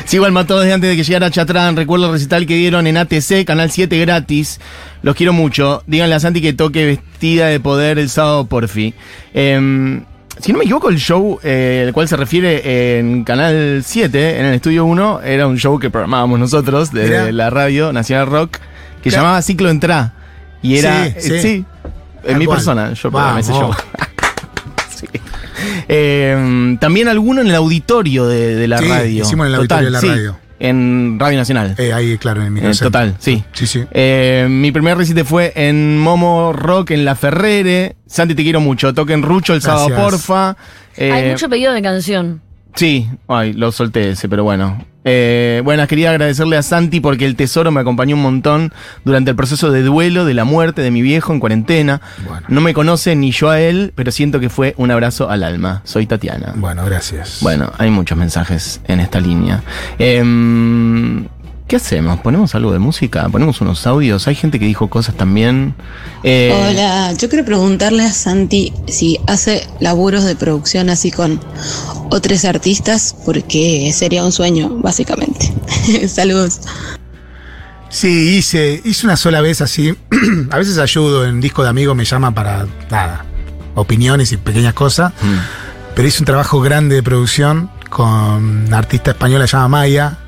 [SPEAKER 1] sí, igual mató desde antes de que llegara Chatrán. Recuerdo el recital que dieron en ATC, Canal 7 gratis. Los quiero mucho. Díganle a Santi que toque vestida de poder el sábado porfi. Eh, si no me equivoco, el show eh, al cual se refiere en Canal 7, en el Estudio 1, era un show que programábamos nosotros desde
[SPEAKER 2] Mirá.
[SPEAKER 1] la radio Nacional Rock, que
[SPEAKER 2] Claro.
[SPEAKER 1] llamaba Ciclo Entrá. Y era,
[SPEAKER 2] Sí, sí.
[SPEAKER 1] eh, sí, en mi
[SPEAKER 2] cual.
[SPEAKER 1] persona, yo programé ese show. Sí. Eh, también alguno en el auditorio de, de la
[SPEAKER 2] Sí,
[SPEAKER 1] radio.
[SPEAKER 2] hicimos en el auditorio de la radio.
[SPEAKER 1] En Radio Nacional.
[SPEAKER 2] Eh, ahí, claro, en
[SPEAKER 1] Eh,
[SPEAKER 2] microcentro.
[SPEAKER 1] total, sí.
[SPEAKER 2] Sí, sí.
[SPEAKER 1] Eh, mi primer recite fue en Momo Rock en La Ferrere. Santi, te quiero mucho. Toquen Rucho el sábado, porfa. Eh,
[SPEAKER 3] Hay mucho pedido de canción.
[SPEAKER 1] Sí, ay, lo solté ese, pero bueno. Eh, buenas, quería agradecerle a Santi porque el tesoro me acompañó un montón durante el proceso de duelo de la muerte de mi viejo en cuarentena.
[SPEAKER 2] Bueno.
[SPEAKER 1] No me conoce ni yo a él, pero siento que fue un abrazo al alma. Soy Tatiana.
[SPEAKER 2] Bueno, gracias.
[SPEAKER 1] Bueno, hay muchos mensajes en esta línea. Em, ¿Qué hacemos? ¿Ponemos algo de música? ¿Ponemos unos audios? Hay gente que dijo cosas también. Eh,
[SPEAKER 5] Hola, yo quiero preguntarle a Santi si hace laburos de producción así con otros artistas, porque sería un sueño, básicamente. *laughs* Saludos.
[SPEAKER 2] Sí, hice, hice una sola vez así. *clears throat* a veces ayudo en disco de amigos, me llaman para nada, opiniones y pequeñas cosas.
[SPEAKER 1] mm,
[SPEAKER 2] Pero hice un trabajo grande de producción con una artista española llamada Maya,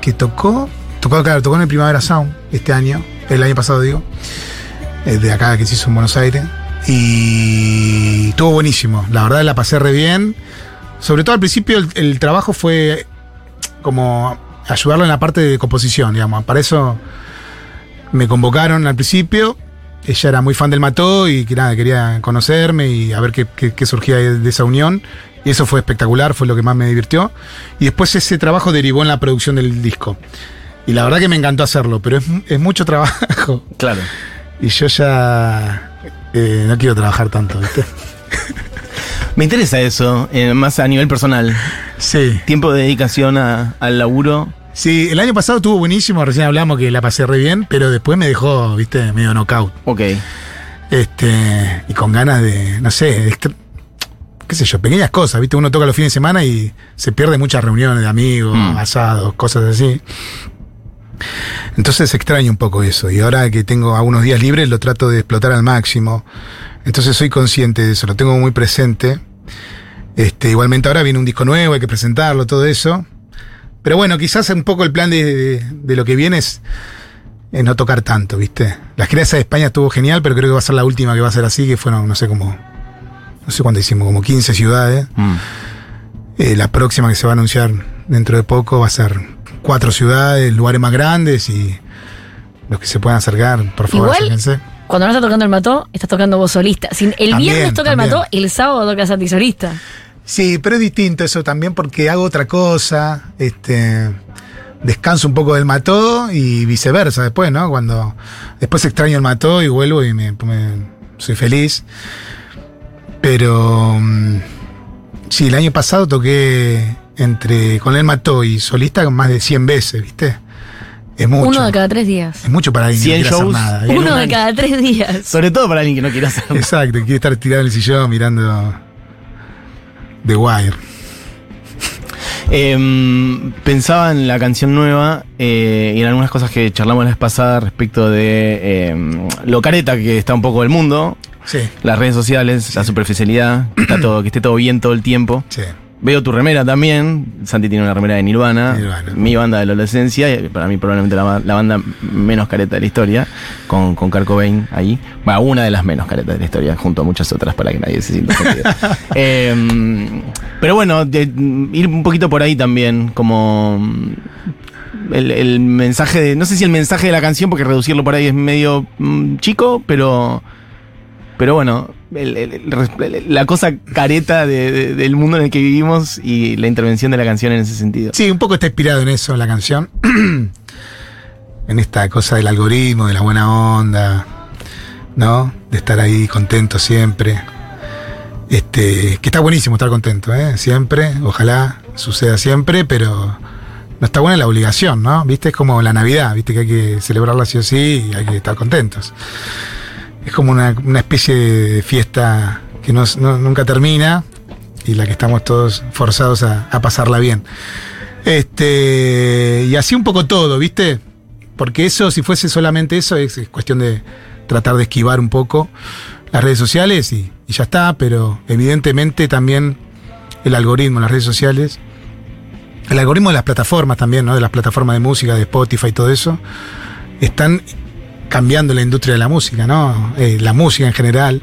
[SPEAKER 2] que tocó, tocó, claro, tocó en el Primavera Sound este año, el año pasado digo, eh, de acá que se hizo en Buenos Aires. Y estuvo buenísimo, la verdad la pasé re bien. Sobre todo al principio el, el trabajo fue como ayudarlo en la parte de composición, digamos. Para eso me convocaron al principio. Ella era muy fan del Mató y que nada, quería conocerme y a ver qué, qué- qué surgía de, de esa unión. Y eso fue espectacular, fue lo que más me divirtió. Y después ese trabajo derivó en la producción del disco. Y la verdad que me encantó hacerlo, pero es, mu- es mucho trabajo.
[SPEAKER 1] claro.
[SPEAKER 2] Y yo ya eh, no quiero trabajar tanto, ¿viste? *laughs*
[SPEAKER 1] Me interesa eso, eh, más a nivel personal.
[SPEAKER 2] Sí.
[SPEAKER 1] Tiempo de dedicación a- al laburo.
[SPEAKER 2] Sí, el año pasado estuvo buenísimo, recién hablamos que la pasé re bien, pero después me dejó, viste, medio knockout.
[SPEAKER 1] Ok.
[SPEAKER 2] Este, y con ganas de, no sé, de qué sé yo, pequeñas cosas, viste, uno toca los fines de semana y se pierde muchas reuniones de amigos,
[SPEAKER 1] Mm.
[SPEAKER 2] asados, cosas así. Entonces extraño un poco eso, y ahora que tengo algunos días libres lo trato de explotar al máximo. Entonces soy consciente de eso, lo tengo muy presente. Este, igualmente ahora viene un disco nuevo, hay que presentarlo, todo eso. Pero bueno, quizás un poco el plan de, de- de lo que viene es, es no tocar tanto, ¿viste? La gira esa de España estuvo genial, pero creo que va a ser la última que va a ser así, que fueron, no sé, como. No sé cuánto hicimos, como 15 ciudades.
[SPEAKER 1] Mm.
[SPEAKER 2] Eh, la próxima que se va a anunciar dentro de poco va a ser cuatro ciudades, lugares más grandes y los que se puedan acercar, por favor,
[SPEAKER 3] Igual-
[SPEAKER 2] acérquense.
[SPEAKER 3] Cuando no está tocando el mató, estás tocando vos solista. Si el
[SPEAKER 2] También,
[SPEAKER 3] viernes toca
[SPEAKER 2] también.
[SPEAKER 3] el mató, el sábado toca Santi solista.
[SPEAKER 2] Sí, pero es distinto eso también porque hago otra cosa, este descanso un poco del mató y viceversa después, ¿no? Cuando después extraño el mató y vuelvo y me, me- soy feliz. Pero mm, sí, el año pasado toqué entre con el mató y solista más de 100 veces, ¿viste? Es mucho.
[SPEAKER 3] Uno de cada tres días.
[SPEAKER 2] Es mucho para alguien que no
[SPEAKER 1] 100
[SPEAKER 2] quiere hacer
[SPEAKER 1] shows.
[SPEAKER 2] nada.
[SPEAKER 1] En
[SPEAKER 2] ¿eh?
[SPEAKER 1] un
[SPEAKER 3] Uno de cada tres días.
[SPEAKER 1] Sobre todo para alguien que no quiera hacer.
[SPEAKER 2] Exacto, quiere estar tirado en el sillón mirando The Wire.
[SPEAKER 1] Em, pensaba en la canción nueva eh, y en algunas cosas que charlamos la vez pasada respecto de em, lo careta que está un poco el mundo,
[SPEAKER 2] Sí,
[SPEAKER 1] las redes sociales, la superficialidad, que, está todo, que esté todo bien todo el tiempo.
[SPEAKER 2] sí.
[SPEAKER 1] Veo tu remera también. Santi tiene una remera de Nirvana,
[SPEAKER 2] Nirvana.
[SPEAKER 1] mi banda de la adolescencia, y para mí probablemente la, ba- la banda menos careta de la historia, con, con Kurt Cobain ahí. Bueno, una de las menos caretas de la historia, junto a muchas otras para que nadie se sienta. *laughs* Em, pero bueno, de- ir un poquito por ahí también, como el, el mensaje de. No sé si el mensaje de la canción, porque reducirlo por ahí es medio mm, chico, pero. Pero bueno, la cosa careta de- de- del mundo en el que vivimos y la intervención de la canción en ese sentido.
[SPEAKER 2] Sí, un poco está inspirado en eso la canción. *clears throat* en esta cosa del algoritmo, de la buena onda, ¿no? De estar ahí contento siempre. Este, que está buenísimo estar contento, ¿eh? Siempre, ojalá suceda siempre, pero no está buena la obligación, ¿no? Viste, es como la Navidad, viste que hay que celebrarla sí o sí y hay que estar contentos. Es como una, una especie de fiesta que no- nunca termina y la que estamos todos forzados a, pasarla bien. Este, y así un poco todo, ¿viste? Porque eso, si fuese solamente eso, es, es cuestión de tratar de esquivar un poco las redes sociales y, y ya está, pero evidentemente también el algoritmo las redes sociales, el algoritmo de las plataformas también, ¿no? De las plataformas de música, de Spotify y todo eso, están cambiando la industria de la música, ¿no? Eh, la música en general.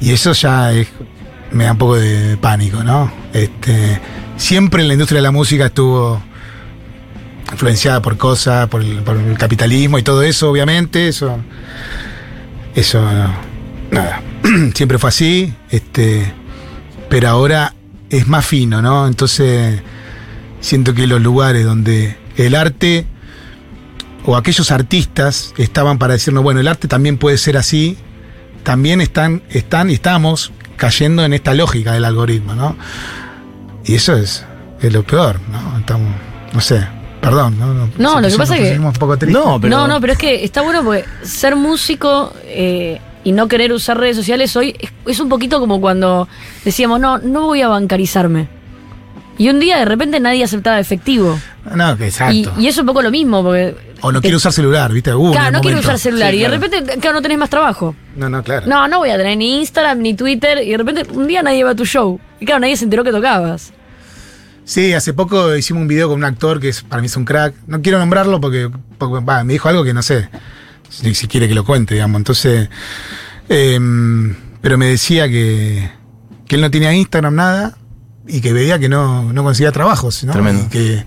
[SPEAKER 2] Y eso ya es, me da un poco de pánico, ¿no? Este, siempre la industria de la música estuvo influenciada por cosas, por el, por el capitalismo y todo eso, obviamente, eso, eso, nada, *clears throat* siempre fue así, este, pero ahora es más fino, ¿no? Entonces, siento que los lugares donde el arte o aquellos artistas estaban para decirnos, bueno, el arte también puede ser así, también están, están y estamos cayendo en esta lógica del algoritmo, ¿no? Y eso es, es lo peor, ¿no? Estamos, no sé, perdón, ¿no?
[SPEAKER 3] No,
[SPEAKER 2] Se
[SPEAKER 3] lo que pasa
[SPEAKER 2] nos
[SPEAKER 3] que-
[SPEAKER 2] un poco.
[SPEAKER 1] No, pero.
[SPEAKER 3] No, no, pero es que está bueno porque ser músico eh, y no querer usar redes sociales hoy es, es un poquito como cuando decíamos, no, no voy a bancarizarme. Y un día de repente nadie aceptaba efectivo.
[SPEAKER 2] No, que
[SPEAKER 3] Y,
[SPEAKER 2] exacto.
[SPEAKER 3] y eso es un poco lo mismo, porque.
[SPEAKER 2] O no quiero usar celular, ¿viste? Uh,
[SPEAKER 3] Claro, no quiero usar celular.
[SPEAKER 1] Sí,
[SPEAKER 3] y de repente, claro, no tenés más trabajo.
[SPEAKER 2] No, no, claro.
[SPEAKER 3] No, no voy a tener ni Instagram ni Twitter. Y de repente un día nadie va a tu show. Y claro, nadie se enteró que tocabas.
[SPEAKER 2] Sí, hace poco hicimos un video con un actor que es, para mí es un crack. No quiero nombrarlo porque, me dijo algo que no sé si, si quiere que lo cuente, digamos. Entonces, em, pero me decía que, que él no tenía Instagram, nada, y que veía que no, no conseguía trabajos, ¿no?
[SPEAKER 1] Tremendo.
[SPEAKER 2] Y que,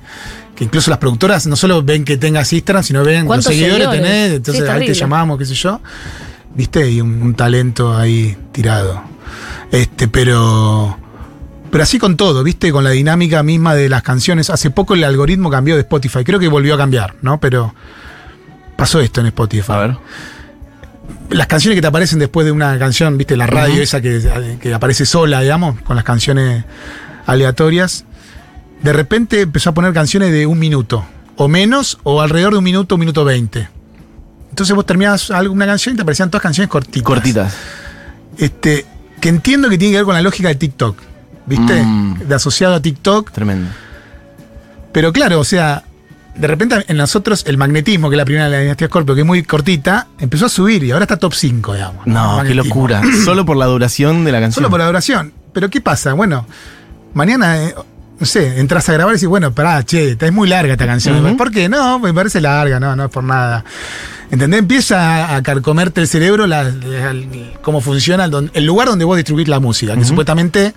[SPEAKER 2] que incluso las productoras no solo ven que tengas Instagram, sino ven los
[SPEAKER 3] ¿Cuántos
[SPEAKER 2] seguidores
[SPEAKER 3] seguidores?
[SPEAKER 2] tenés,
[SPEAKER 3] Sí,
[SPEAKER 2] entonces
[SPEAKER 3] es
[SPEAKER 2] ahí te llamamos, qué sé yo. ¿Viste? Y un, un talento ahí tirado. Este, pero. Pero así con todo, ¿viste? Con la dinámica misma de las canciones. Hace poco el algoritmo cambió de Spotify. Creo que volvió a cambiar, ¿no? Pero pasó esto en Spotify.
[SPEAKER 1] A ver.
[SPEAKER 2] Las canciones que te aparecen después de una canción, ¿viste? La radio esa que, que aparece sola, digamos, con las canciones aleatorias. De repente empezó a poner canciones de un minuto. O menos, o alrededor de un minuto, un minuto veinte. Entonces vos terminabas alguna canción y te aparecían todas canciones cortitas.
[SPEAKER 1] Cortitas.
[SPEAKER 2] Este, que entiendo que tiene que ver con la lógica de TikTok. ¿Viste?
[SPEAKER 1] Mm.
[SPEAKER 2] De asociado a TikTok.
[SPEAKER 1] Tremendo.
[SPEAKER 2] Pero claro, o sea, de repente en nosotros el magnetismo, que es la primera de la dinastía Scorpio, que es muy cortita, empezó a subir y ahora está top 5, digamos.
[SPEAKER 1] No, qué locura. *clears throat* Solo por la duración de la canción.
[SPEAKER 2] Solo por la duración. Pero ¿qué pasa? Bueno, mañana, eh, no sé, entras a grabar y dices, bueno, pará, che, está- es muy larga esta canción. ¿Por qué? No, me parece larga, no, no es por nada. ¿Entendés? Empieza a, carcomerte el cerebro la- cómo funciona el, don- el lugar donde vos distribuís la música, que supuestamente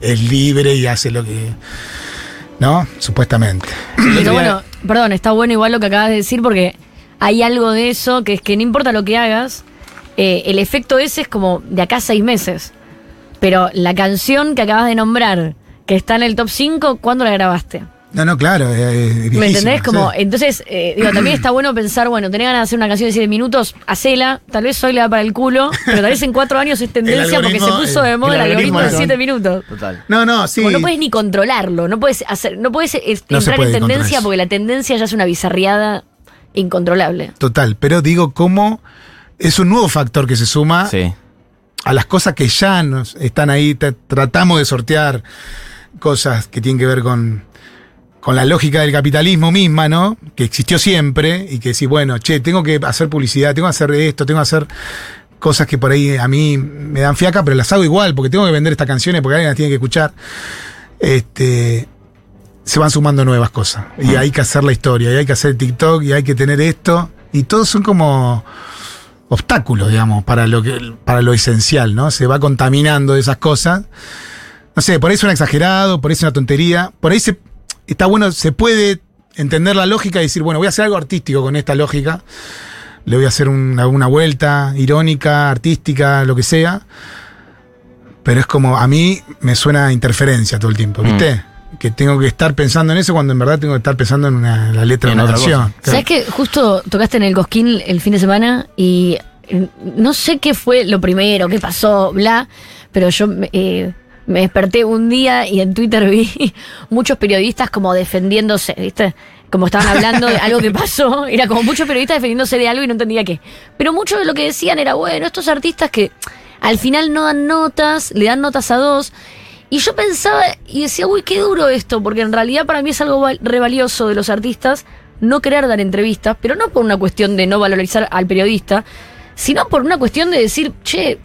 [SPEAKER 2] es libre y hace lo que. ¿No? Supuestamente.
[SPEAKER 3] Pero bueno, perdón, está bueno igual lo que acabas de decir porque hay algo de eso que es que no importa lo que hagas, eh, el efecto ese es como de acá a seis meses. Pero la canción que acabas de nombrar, que está en el top 5, ¿cuándo la grabaste?
[SPEAKER 2] No, no, claro. es- es
[SPEAKER 3] ¿Me entendés? Como,
[SPEAKER 2] sí.
[SPEAKER 3] entonces, eh, digo, también está bueno pensar, bueno, tenés ganas de hacer una canción de 7 minutos, hacela, tal vez hoy le da para el culo, pero tal vez en cuatro años es *laughs* tendencia porque se puso de moda
[SPEAKER 1] el
[SPEAKER 3] el algoritmo de
[SPEAKER 1] algoritmo,
[SPEAKER 3] 7 minutos.
[SPEAKER 1] Total.
[SPEAKER 2] No, no, sí.
[SPEAKER 3] Como no puedes ni controlarlo, no puedes hacer, no puedes
[SPEAKER 2] No
[SPEAKER 3] entrar
[SPEAKER 2] puede
[SPEAKER 3] en tendencia porque la tendencia ya es una bizarriada incontrolable.
[SPEAKER 2] Total, pero digo cómo es un nuevo factor que se suma
[SPEAKER 1] Sí.
[SPEAKER 2] a las cosas que ya nos están ahí. Tra- Tratamos de sortear cosas que tienen que ver con, con la lógica del capitalismo misma, ¿no? Que existió siempre y que si, bueno, che, tengo que hacer publicidad, tengo que hacer esto, tengo que hacer cosas que por ahí a mí me dan fiaca, pero las hago igual porque tengo que vender estas canciones porque alguien las tiene que escuchar. Este, se van sumando nuevas cosas y hay que hacer la historia y hay que hacer TikTok y hay que tener esto y todos son como obstáculos, digamos, para lo que para lo esencial, ¿no? Se va contaminando de esas cosas. No sé, por ahí suena exagerado, por ahí es una tontería, por ahí se está bueno, se puede entender la lógica y decir, bueno, voy a hacer algo artístico con esta lógica. Le voy a hacer una, una vuelta irónica, artística, lo que sea. Pero es como, a mí me suena a interferencia todo el tiempo, ¿viste?
[SPEAKER 1] Mm.
[SPEAKER 2] Que tengo que estar pensando en eso cuando en verdad tengo que estar pensando en una- la letra
[SPEAKER 1] En
[SPEAKER 2] de una canción.
[SPEAKER 3] ¿Sabes que justo tocaste en el Cosquín el fin de semana y eh, no sé qué fue lo primero, qué pasó, bla, pero yo eh, me desperté un día y en Twitter vi *laughs* muchos periodistas como defendiéndose, ¿viste? Como estaban hablando de algo que pasó, *laughs* era como muchos periodistas defendiéndose de algo y no entendía qué. Pero mucho de lo que decían era, bueno, estos artistas que al final no dan notas, le dan notas a dos. Y yo pensaba y decía, uy, qué duro esto, porque en realidad para mí es algo re valioso de los artistas no querer dar entrevistas, pero no por una cuestión de no valorizar al periodista, sino por una cuestión de decir, che,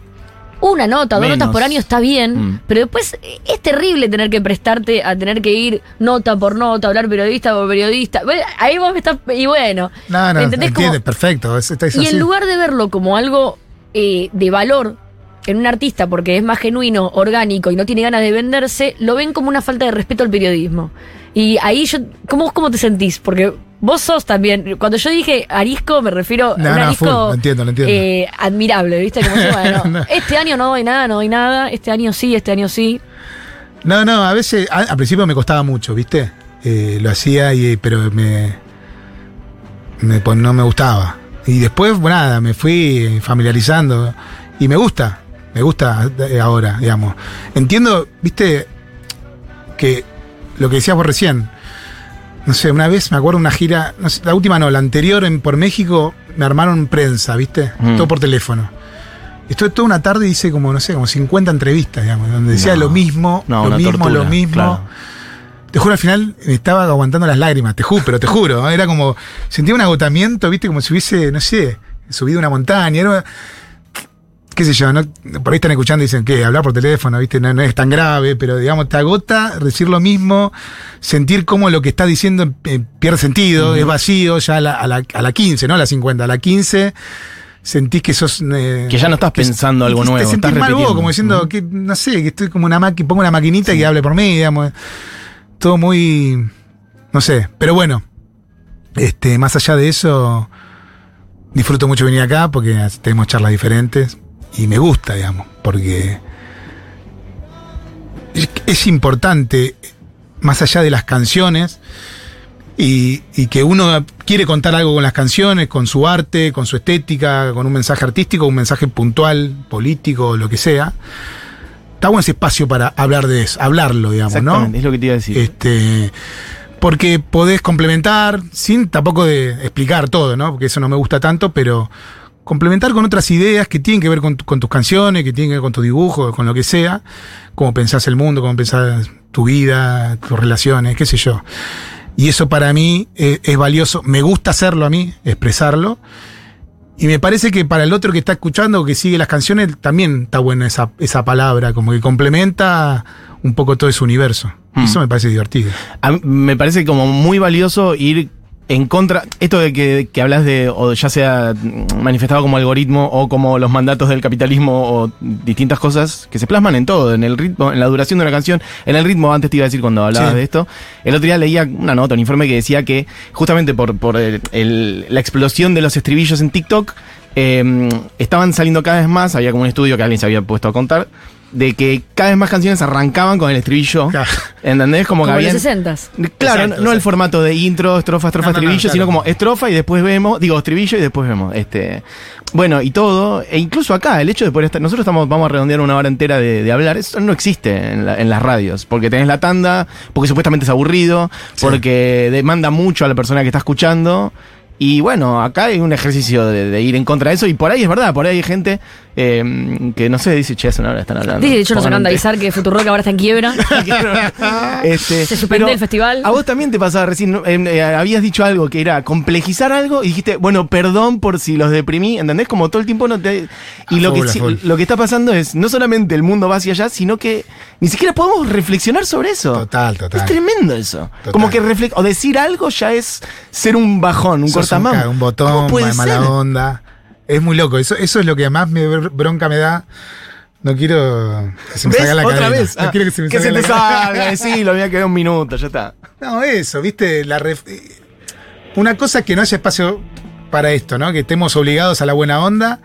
[SPEAKER 3] una nota, dos notas por año está bien,
[SPEAKER 1] Mm.
[SPEAKER 3] pero después eh, es terrible tener que prestarte a tener que ir nota por nota, hablar periodista por periodista. Ahí vos me estás. Y bueno.
[SPEAKER 2] No, no, perfecto. es
[SPEAKER 3] y
[SPEAKER 2] así.
[SPEAKER 3] en lugar de verlo como algo eh, de valor en un artista porque es más genuino, orgánico y no tiene ganas de venderse, lo ven como una falta de respeto al periodismo. Y ahí yo, ¿cómo, cómo te sentís? Porque vos sos también, cuando yo dije arisco, me refiero
[SPEAKER 2] No,
[SPEAKER 3] a un
[SPEAKER 2] no,
[SPEAKER 3] arisco
[SPEAKER 2] full, lo entiendo, lo entiendo.
[SPEAKER 3] eh, admirable, ¿viste? Como que, bueno, *laughs*
[SPEAKER 2] No.
[SPEAKER 3] este año no doy nada, no doy nada, este año sí, este año sí.
[SPEAKER 2] No, no, a veces, a- al principio me costaba mucho, ¿viste? Eh, lo hacía, y, pero me, me pon- no me gustaba. Y después, bueno, nada, me fui familiarizando. Y me gusta, me gusta eh, ahora, digamos. Entiendo, ¿viste? Que lo que decías vos recién. No sé, una vez me acuerdo una gira, no sé, la última no, la anterior en, por México, me armaron prensa, ¿viste?
[SPEAKER 1] Mm.
[SPEAKER 2] Todo por teléfono. Estuve toda una tarde y hice como, no sé, como 50 entrevistas, digamos, donde decía
[SPEAKER 1] No.
[SPEAKER 2] lo mismo,
[SPEAKER 1] No,
[SPEAKER 2] lo mismo,
[SPEAKER 1] tortura,
[SPEAKER 2] lo mismo.
[SPEAKER 1] claro.
[SPEAKER 2] Te juro, al final me estaba aguantando las lágrimas, te juro, pero te juro, ¿no? era como, sentía un agotamiento, viste, como si hubiese, no sé, subido una montaña, era, qué sé yo, ¿no? por ahí están escuchando y dicen que hablar por teléfono, viste, no, no es tan grave, pero digamos, te agota decir lo mismo, sentir como lo que estás diciendo eh, pierde sentido, es vacío, ya a la, a, la, a la 15, no a la 50, a la 15 sentís que sos... eh,
[SPEAKER 1] Que ya no estás pensando algo nuevo,
[SPEAKER 2] Te sentís
[SPEAKER 1] estás
[SPEAKER 2] mal vos, como diciendo, que no sé, que estoy como una máquina, pongo una maquinita que hable por mí, digamos. Todo muy. No sé, pero bueno. Este, más allá de eso, disfruto mucho venir acá porque tenemos charlas diferentes y me gusta, digamos, porque es, importante, más allá de las canciones, y, y que uno quiere contar algo con las canciones, con su arte, con su estética, con un mensaje artístico, un mensaje puntual, político, lo que sea. Está bueno ese espacio para hablar de eso, hablarlo, digamos, ¿no?
[SPEAKER 1] Es lo que te iba a decir.
[SPEAKER 2] Este, porque podés complementar, sin tampoco de explicar todo, ¿no? Porque eso no me gusta tanto, pero complementar con otras ideas que tienen que ver con, tu- con tus canciones, que tienen que ver con tu dibujo, con lo que sea, cómo pensás el mundo, cómo pensás tu vida, tus relaciones, qué sé yo. Y eso para mí eh, es valioso. Me gusta hacerlo a mí, expresarlo. Y me parece que para el otro que está escuchando o que sigue las canciones, también está buena esa, esa palabra, como que complementa un poco todo ese universo.
[SPEAKER 1] Hmm.
[SPEAKER 2] Eso me parece divertido.
[SPEAKER 1] A mí me parece como muy valioso ir en contra. Esto de que, que hablas de, o ya sea manifestado como algoritmo o como los mandatos del capitalismo o distintas cosas que se plasman en todo, en el ritmo, en la duración de una canción, en el ritmo, antes te iba a decir cuando hablabas
[SPEAKER 2] Sí.
[SPEAKER 1] de esto. El otro día leía una nota, un informe que decía que justamente por, por el- el- la explosión de los estribillos en TikTok, eh, estaban saliendo cada vez más, había como un estudio que alguien se había puesto a contar, de que cada vez más canciones arrancaban con el estribillo.
[SPEAKER 2] Claro.
[SPEAKER 1] ¿Entendés? Como,
[SPEAKER 3] Como
[SPEAKER 1] que
[SPEAKER 3] en los
[SPEAKER 1] habían.
[SPEAKER 3] 60
[SPEAKER 1] Claro,
[SPEAKER 2] Exacto,
[SPEAKER 1] no, no el formato de intro, estrofa, estrofa,
[SPEAKER 2] No, no, no,
[SPEAKER 1] estribillo,
[SPEAKER 2] claro.
[SPEAKER 1] sino como estrofa y después vemos, digo, estribillo y después vemos. Este, bueno, y todo, e incluso acá, el hecho de poder estar, nosotros estamos, vamos a redondear una hora entera de, de hablar, eso no existe en, la- en las radios, porque tenés la tanda, porque supuestamente es aburrido,
[SPEAKER 2] Sí.
[SPEAKER 1] porque demanda mucho a la persona que está escuchando. Y bueno, acá hay un ejercicio de, de ir en contra de eso, y por ahí es verdad, por ahí hay gente eh, que no sé, dice, che, es una hora están hablando.
[SPEAKER 3] De hecho, nos acaban de
[SPEAKER 1] Pongan un té".
[SPEAKER 3] avisar que Futurock ahora está en quiebra. *laughs* *laughs*
[SPEAKER 1] Este,
[SPEAKER 3] Se suspendió
[SPEAKER 1] pero
[SPEAKER 3] el festival.
[SPEAKER 1] A vos también te pasaba recién, ¿no? Em, eh, habías dicho algo que era complejizar algo y dijiste, bueno, perdón por si los deprimí, ¿entendés? Como todo el tiempo no te... Y
[SPEAKER 2] A
[SPEAKER 1] lo, que,
[SPEAKER 2] full,
[SPEAKER 1] lo que está pasando es, no solamente el mundo va hacia allá, sino que ni siquiera podemos reflexionar sobre eso.
[SPEAKER 2] Total, total.
[SPEAKER 1] Es tremendo eso.
[SPEAKER 2] Total.
[SPEAKER 1] Como que refle- o decir algo ya es ser un bajón, un
[SPEAKER 2] Sos un, un botón,
[SPEAKER 1] ¿Cómo puede
[SPEAKER 2] ma- mala
[SPEAKER 1] ser?
[SPEAKER 2] onda. Es muy loco. Eso, eso es lo que más me br- bronca me da. No quiero que se me salga la
[SPEAKER 1] Otra
[SPEAKER 2] cadena.
[SPEAKER 1] vez.
[SPEAKER 2] No
[SPEAKER 1] Ah,
[SPEAKER 2] quiero que se me
[SPEAKER 1] que se
[SPEAKER 2] salga
[SPEAKER 1] te
[SPEAKER 2] la
[SPEAKER 1] salga, decilo, me voy a quedar un minuto, ya está.
[SPEAKER 2] No, eso, viste, la ref- una cosa es que no haya espacio para esto, ¿no? Que estemos obligados a la buena onda,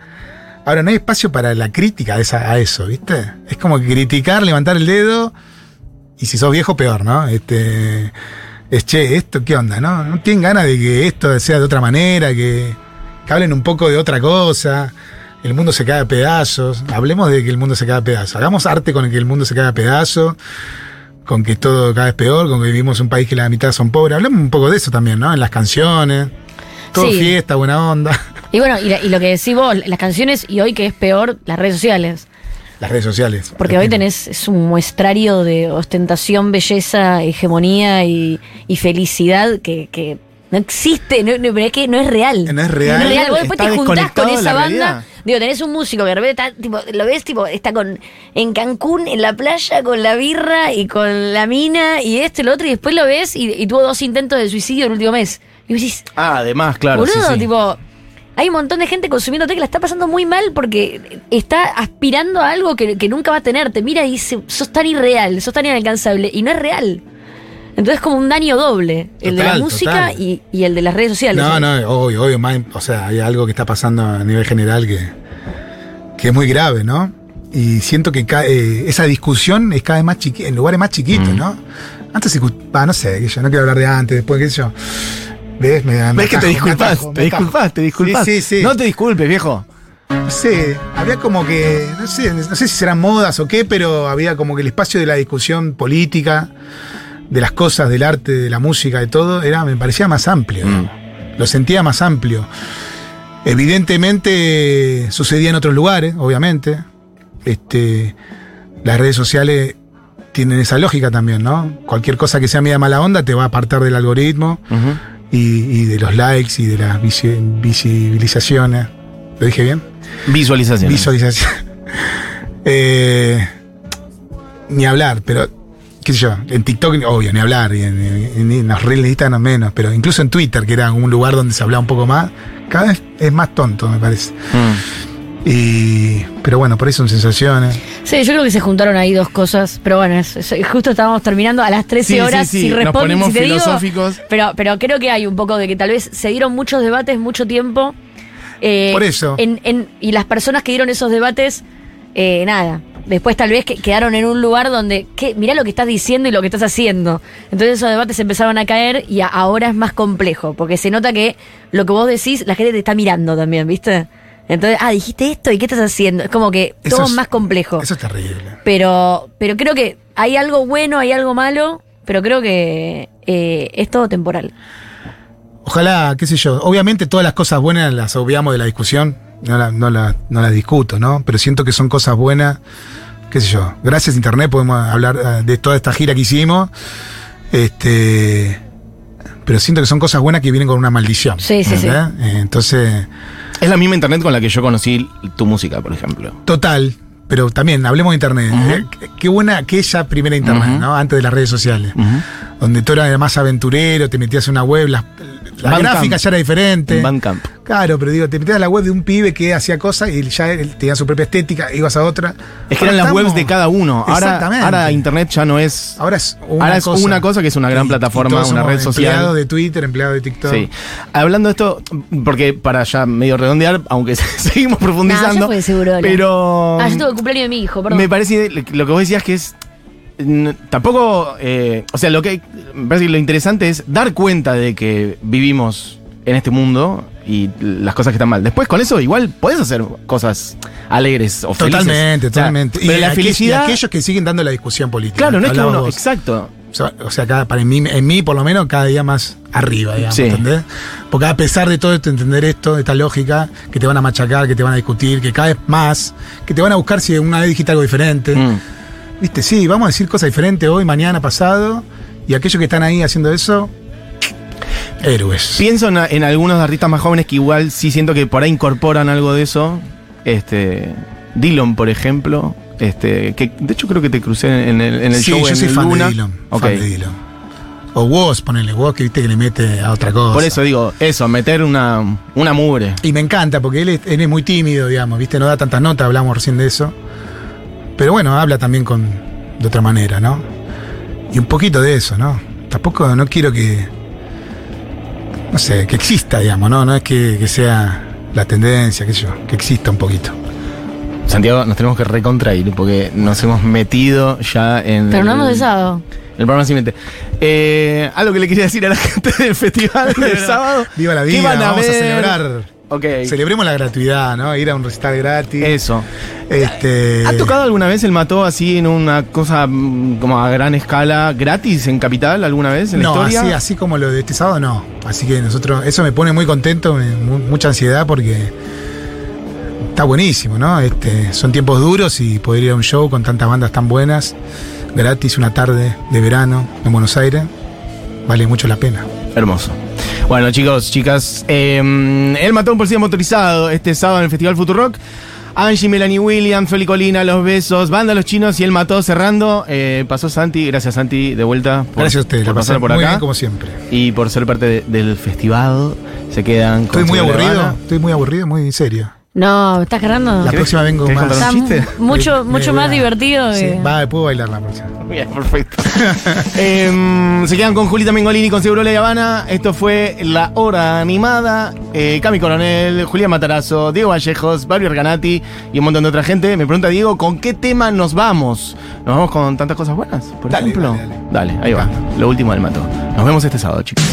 [SPEAKER 2] Ahora, no hay espacio para la crítica a, esa- a eso, ¿viste? Es como criticar, levantar el dedo, y si sos viejo, peor, ¿no? Este, es, che, ¿esto qué onda, no? No tienen ganas de que esto sea de otra manera, que, que hablen un poco de otra cosa. El mundo se cae a pedazos. Hablemos de que el mundo se cae a pedazos. Hagamos arte con el que el mundo se cae a pedazos, con que todo cada vez peor, con que vivimos en un país que la mitad son pobres. Hablemos un poco de eso también, ¿no? En las canciones. Todo
[SPEAKER 3] Sí.
[SPEAKER 2] fiesta, buena onda.
[SPEAKER 3] Y bueno, y, la- y lo que decís vos, las canciones y hoy que es peor, las redes sociales.
[SPEAKER 2] Las redes sociales.
[SPEAKER 3] Porque hoy tenés es un muestrario de ostentación, belleza, hegemonía y, y felicidad que, que no existe, no, no, pero es que no es real.
[SPEAKER 2] No es real.
[SPEAKER 3] Vos después te juntás con esa banda.
[SPEAKER 1] realidad.
[SPEAKER 3] Digo, tenés un músico que de repente está, tipo, lo ves, tipo, está con en Cancún, en la playa, con la birra y con la mina y esto y lo otro, y después lo ves y, y tuvo dos intentos de suicidio el último mes. Y vos decís,
[SPEAKER 1] Ah, además, claro. sí,
[SPEAKER 3] Boludo,
[SPEAKER 1] sí.
[SPEAKER 3] tipo, hay un montón de gente consumiéndote que la está pasando muy mal porque está aspirando a algo que, que nunca va a tener. Te mira y dice, sos tan irreal, sos tan inalcanzable. Y no es real. Entonces es como un daño doble. el de la música y, y el de las redes sociales.
[SPEAKER 2] No, no, obvio, obvio. más- o sea, hay algo que está pasando a nivel general que, que es muy grave, ¿no? Y siento que ca- eh, esa discusión es cada vez más chiquita, en lugares más chiquitos, ¿no? Antes ah, no sé, yo no quiero hablar de antes, después, qué sé yo. ¿Ves? Me, me
[SPEAKER 1] ¿Ves que te disculpas?
[SPEAKER 2] atajo,
[SPEAKER 1] te disculpas, te disculpas.
[SPEAKER 2] Sí, sí, sí.
[SPEAKER 1] No te disculpes, viejo.
[SPEAKER 2] No sé, había como que, no sé, no sé si serán modas o qué, pero había como que el espacio de la discusión política, de las cosas, del arte, de la música, de todo, era, me parecía más amplio.
[SPEAKER 1] Mm.
[SPEAKER 2] Lo sentía más amplio. Evidentemente sucedía en otros lugares, obviamente. Este, las redes sociales tienen esa lógica también, ¿no? Cualquier cosa que sea media mala onda te va a apartar del algoritmo y, y de los likes y de las visi- visibilizaciones. ¿Lo dije bien?
[SPEAKER 1] Visualización.
[SPEAKER 2] Visualización. *laughs* Eh, ni hablar, pero qué sé yo, en TikTok, obvio, ni hablar, y en, en, en los reels de Instagram menos, pero incluso en Twitter, que era un lugar donde se hablaba un poco más, cada vez es más tonto, me parece.
[SPEAKER 1] Mm.
[SPEAKER 2] Y, pero bueno, por ahí son sensaciones.
[SPEAKER 3] Sí, yo creo que se juntaron ahí dos cosas. Pero bueno, es- es- justo estábamos terminando a las 13
[SPEAKER 1] Sí, sí,
[SPEAKER 3] horas.
[SPEAKER 1] sí,
[SPEAKER 3] Si
[SPEAKER 1] nos ponemos
[SPEAKER 3] si te digo,
[SPEAKER 1] filosóficos.
[SPEAKER 3] pero, pero creo que hay un poco de que tal vez se dieron muchos debates mucho tiempo. eh,
[SPEAKER 2] Por eso.
[SPEAKER 3] en- en- y las personas que dieron esos debates, eh, nada. Después tal vez que quedaron en un lugar donde, ¿qué? mirá lo que estás diciendo y lo que estás haciendo. Entonces esos debates empezaron a caer y a- ahora es más complejo, porque se nota que lo que vos decís, la gente te está mirando también, ¿viste? Entonces, ah, dijiste esto y qué estás haciendo. Es como que
[SPEAKER 2] Eso
[SPEAKER 3] todo
[SPEAKER 2] es-
[SPEAKER 3] es más complejo.
[SPEAKER 2] Eso es terrible.
[SPEAKER 3] Pero, pero creo que hay algo bueno, hay algo malo, pero creo que eh, es todo temporal.
[SPEAKER 2] Ojalá, qué sé yo, obviamente todas las cosas buenas las obviamos de la discusión, no, la- no, la- no las discuto, ¿no? Pero siento que son cosas buenas, qué sé yo, gracias a Internet podemos hablar eh, de toda esta gira que hicimos, este, pero siento que son cosas buenas que vienen con una maldición.
[SPEAKER 3] Sí, sí, sí.
[SPEAKER 2] ¿verdad? Eh, Entonces,
[SPEAKER 1] Es la misma internet con la que yo conocí tu música, por ejemplo.
[SPEAKER 2] total, pero también hablemos de Internet. ¿eh? Qué- buena aquella primera Internet. ¿no? Antes de las redes sociales. Donde todo era más aventurero, te metías en una web, las, la
[SPEAKER 1] Bandcamp.
[SPEAKER 2] gráfica ya era diferente.
[SPEAKER 1] En Bandcamp.
[SPEAKER 2] Claro, pero digo, te metías a la web de un pibe que hacía cosas y ya él tenía su propia estética, ibas a otra.
[SPEAKER 1] Es que eran las webs de cada uno. Ahora,
[SPEAKER 2] Exactamente.
[SPEAKER 1] ahora internet ya no es.
[SPEAKER 2] Ahora es una
[SPEAKER 1] Ahora es
[SPEAKER 2] cosa.
[SPEAKER 1] una cosa que es una gran plataforma,
[SPEAKER 2] todos
[SPEAKER 1] una
[SPEAKER 2] somos
[SPEAKER 1] red social.
[SPEAKER 2] Empleado de Twitter, empleado de TikTok.
[SPEAKER 1] Sí. Hablando de esto, porque para ya medio redondear, aunque *laughs* seguimos profundizando.
[SPEAKER 3] Nah, ya fue seguro, Lola.
[SPEAKER 1] pero.
[SPEAKER 3] Ah, yo tuve el cumpleaños de mi hijo, perdón.
[SPEAKER 1] Me parece lo que vos decías que es. Tampoco. eh, o sea, lo que me parece que lo interesante es dar cuenta de que vivimos en este mundo y las cosas que están mal. Después, con eso, igual podés hacer cosas alegres o felices.
[SPEAKER 2] Totalmente,
[SPEAKER 1] O sea,
[SPEAKER 2] totalmente.
[SPEAKER 1] pero la felicidad.
[SPEAKER 2] Y aquellos que siguen dando la discusión política.
[SPEAKER 1] claro, no es que uno.
[SPEAKER 2] vos.
[SPEAKER 1] Exacto.
[SPEAKER 2] O sea, o sea, cada, para mí, en mí, por lo menos, cada día más arriba, digamos,
[SPEAKER 1] Sí.
[SPEAKER 2] ¿entendés? Porque a pesar de todo esto, entender esto, esta lógica, que te van a machacar, que te van a discutir, que cada vez más, que te van a buscar si una vez dijiste algo diferente.
[SPEAKER 1] Mm.
[SPEAKER 2] Viste, sí, vamos a decir cosas diferentes hoy, mañana, pasado. Y aquellos que están ahí haciendo eso, héroes.
[SPEAKER 1] Pienso en, en algunos artistas más jóvenes que igual sí siento que por ahí incorporan algo de eso. Este. Dillon, por ejemplo. Este. Que de hecho creo que te crucé en el, en el
[SPEAKER 2] sí,
[SPEAKER 1] show
[SPEAKER 2] yo
[SPEAKER 1] en
[SPEAKER 2] soy fan
[SPEAKER 1] Luna.
[SPEAKER 2] de Dylan. Fan de Dylan. O Woz, ponele Woz, que viste que le mete a otra cosa.
[SPEAKER 1] Por eso digo, eso, meter una, una mugre.
[SPEAKER 2] Y me encanta, porque él es, él es muy tímido, digamos, ¿viste? No da tantas notas, hablamos recién de eso. Pero bueno, habla también con de otra manera, ¿no? Y un poquito de eso, ¿no? Tampoco no quiero que. No sé, que exista, digamos, ¿no? No es que, que sea la tendencia, qué sé yo, que exista un poquito.
[SPEAKER 1] Santiago, nos tenemos que recontrair porque nos hemos metido ya en.
[SPEAKER 3] Pero no hemos besado.
[SPEAKER 1] El programa siguiente. Eh, algo que le quería decir a la *laughs* gente del festival *laughs* del sábado.
[SPEAKER 2] Viva la
[SPEAKER 1] ¿Qué
[SPEAKER 2] vida,
[SPEAKER 1] van a
[SPEAKER 2] vamos a celebrar.
[SPEAKER 1] Ok.
[SPEAKER 2] Celebremos la gratuidad, ¿no? Ir a un recital gratis.
[SPEAKER 1] Eso.
[SPEAKER 2] Este,
[SPEAKER 1] ¿Ha tocado alguna vez el mató así en una cosa mm, como a gran escala gratis en Capital alguna vez en la
[SPEAKER 2] no,
[SPEAKER 1] historia?
[SPEAKER 2] así, así como lo de este sábado, no. Así que nosotros, eso me pone muy contento, me- mucha ansiedad porque está buenísimo, ¿no? Este, son tiempos duros y poder ir a un show con tantas bandas tan buenas, gratis, una tarde de verano en Buenos Aires, vale mucho la pena.
[SPEAKER 1] Hermoso. Bueno, chicos, chicas, eh, él mató a un policía motorizado este sábado en el Festival Futurock. Angie, Melanie Williams, Feli Colina, Los Besos, Banda Los Chinos y él mató cerrando. Eh, pasó Santi, gracias Santi, de vuelta. por-
[SPEAKER 2] Gracias a ustedes,
[SPEAKER 1] por pasar por
[SPEAKER 2] muy
[SPEAKER 1] acá.
[SPEAKER 2] bien como siempre.
[SPEAKER 1] Y por ser parte de- del festival. Se quedan con
[SPEAKER 2] Estoy muy aburrido, estoy muy aburrido, muy serio.
[SPEAKER 3] No, ¿me estás cargando?
[SPEAKER 2] La
[SPEAKER 1] ¿Querés-
[SPEAKER 2] próxima vengo
[SPEAKER 1] querés
[SPEAKER 2] más.
[SPEAKER 1] contar un chiste?
[SPEAKER 3] mu- mucho,
[SPEAKER 2] Me
[SPEAKER 3] mucho más
[SPEAKER 2] a-
[SPEAKER 3] divertido
[SPEAKER 2] Sí,
[SPEAKER 3] que.
[SPEAKER 2] va, puedo bailar la próxima. *laughs*
[SPEAKER 1] Bien, perfecto. *laughs* Em, se quedan con Julita Mengolini, con Seguro La Habana. Esto fue La Hora Animada. Eh, Cami Coronel, Julián Matarazo, Diego Vallejos, Barbie Arganati y un montón de otra gente. Me pregunta Diego, ¿con qué tema nos vamos? ¿Nos vamos con tantas cosas buenas, por
[SPEAKER 2] Dale,
[SPEAKER 1] ejemplo?
[SPEAKER 2] dale, dale.
[SPEAKER 1] ahí va. Lo último del mato. Nos vemos este sábado, chicos.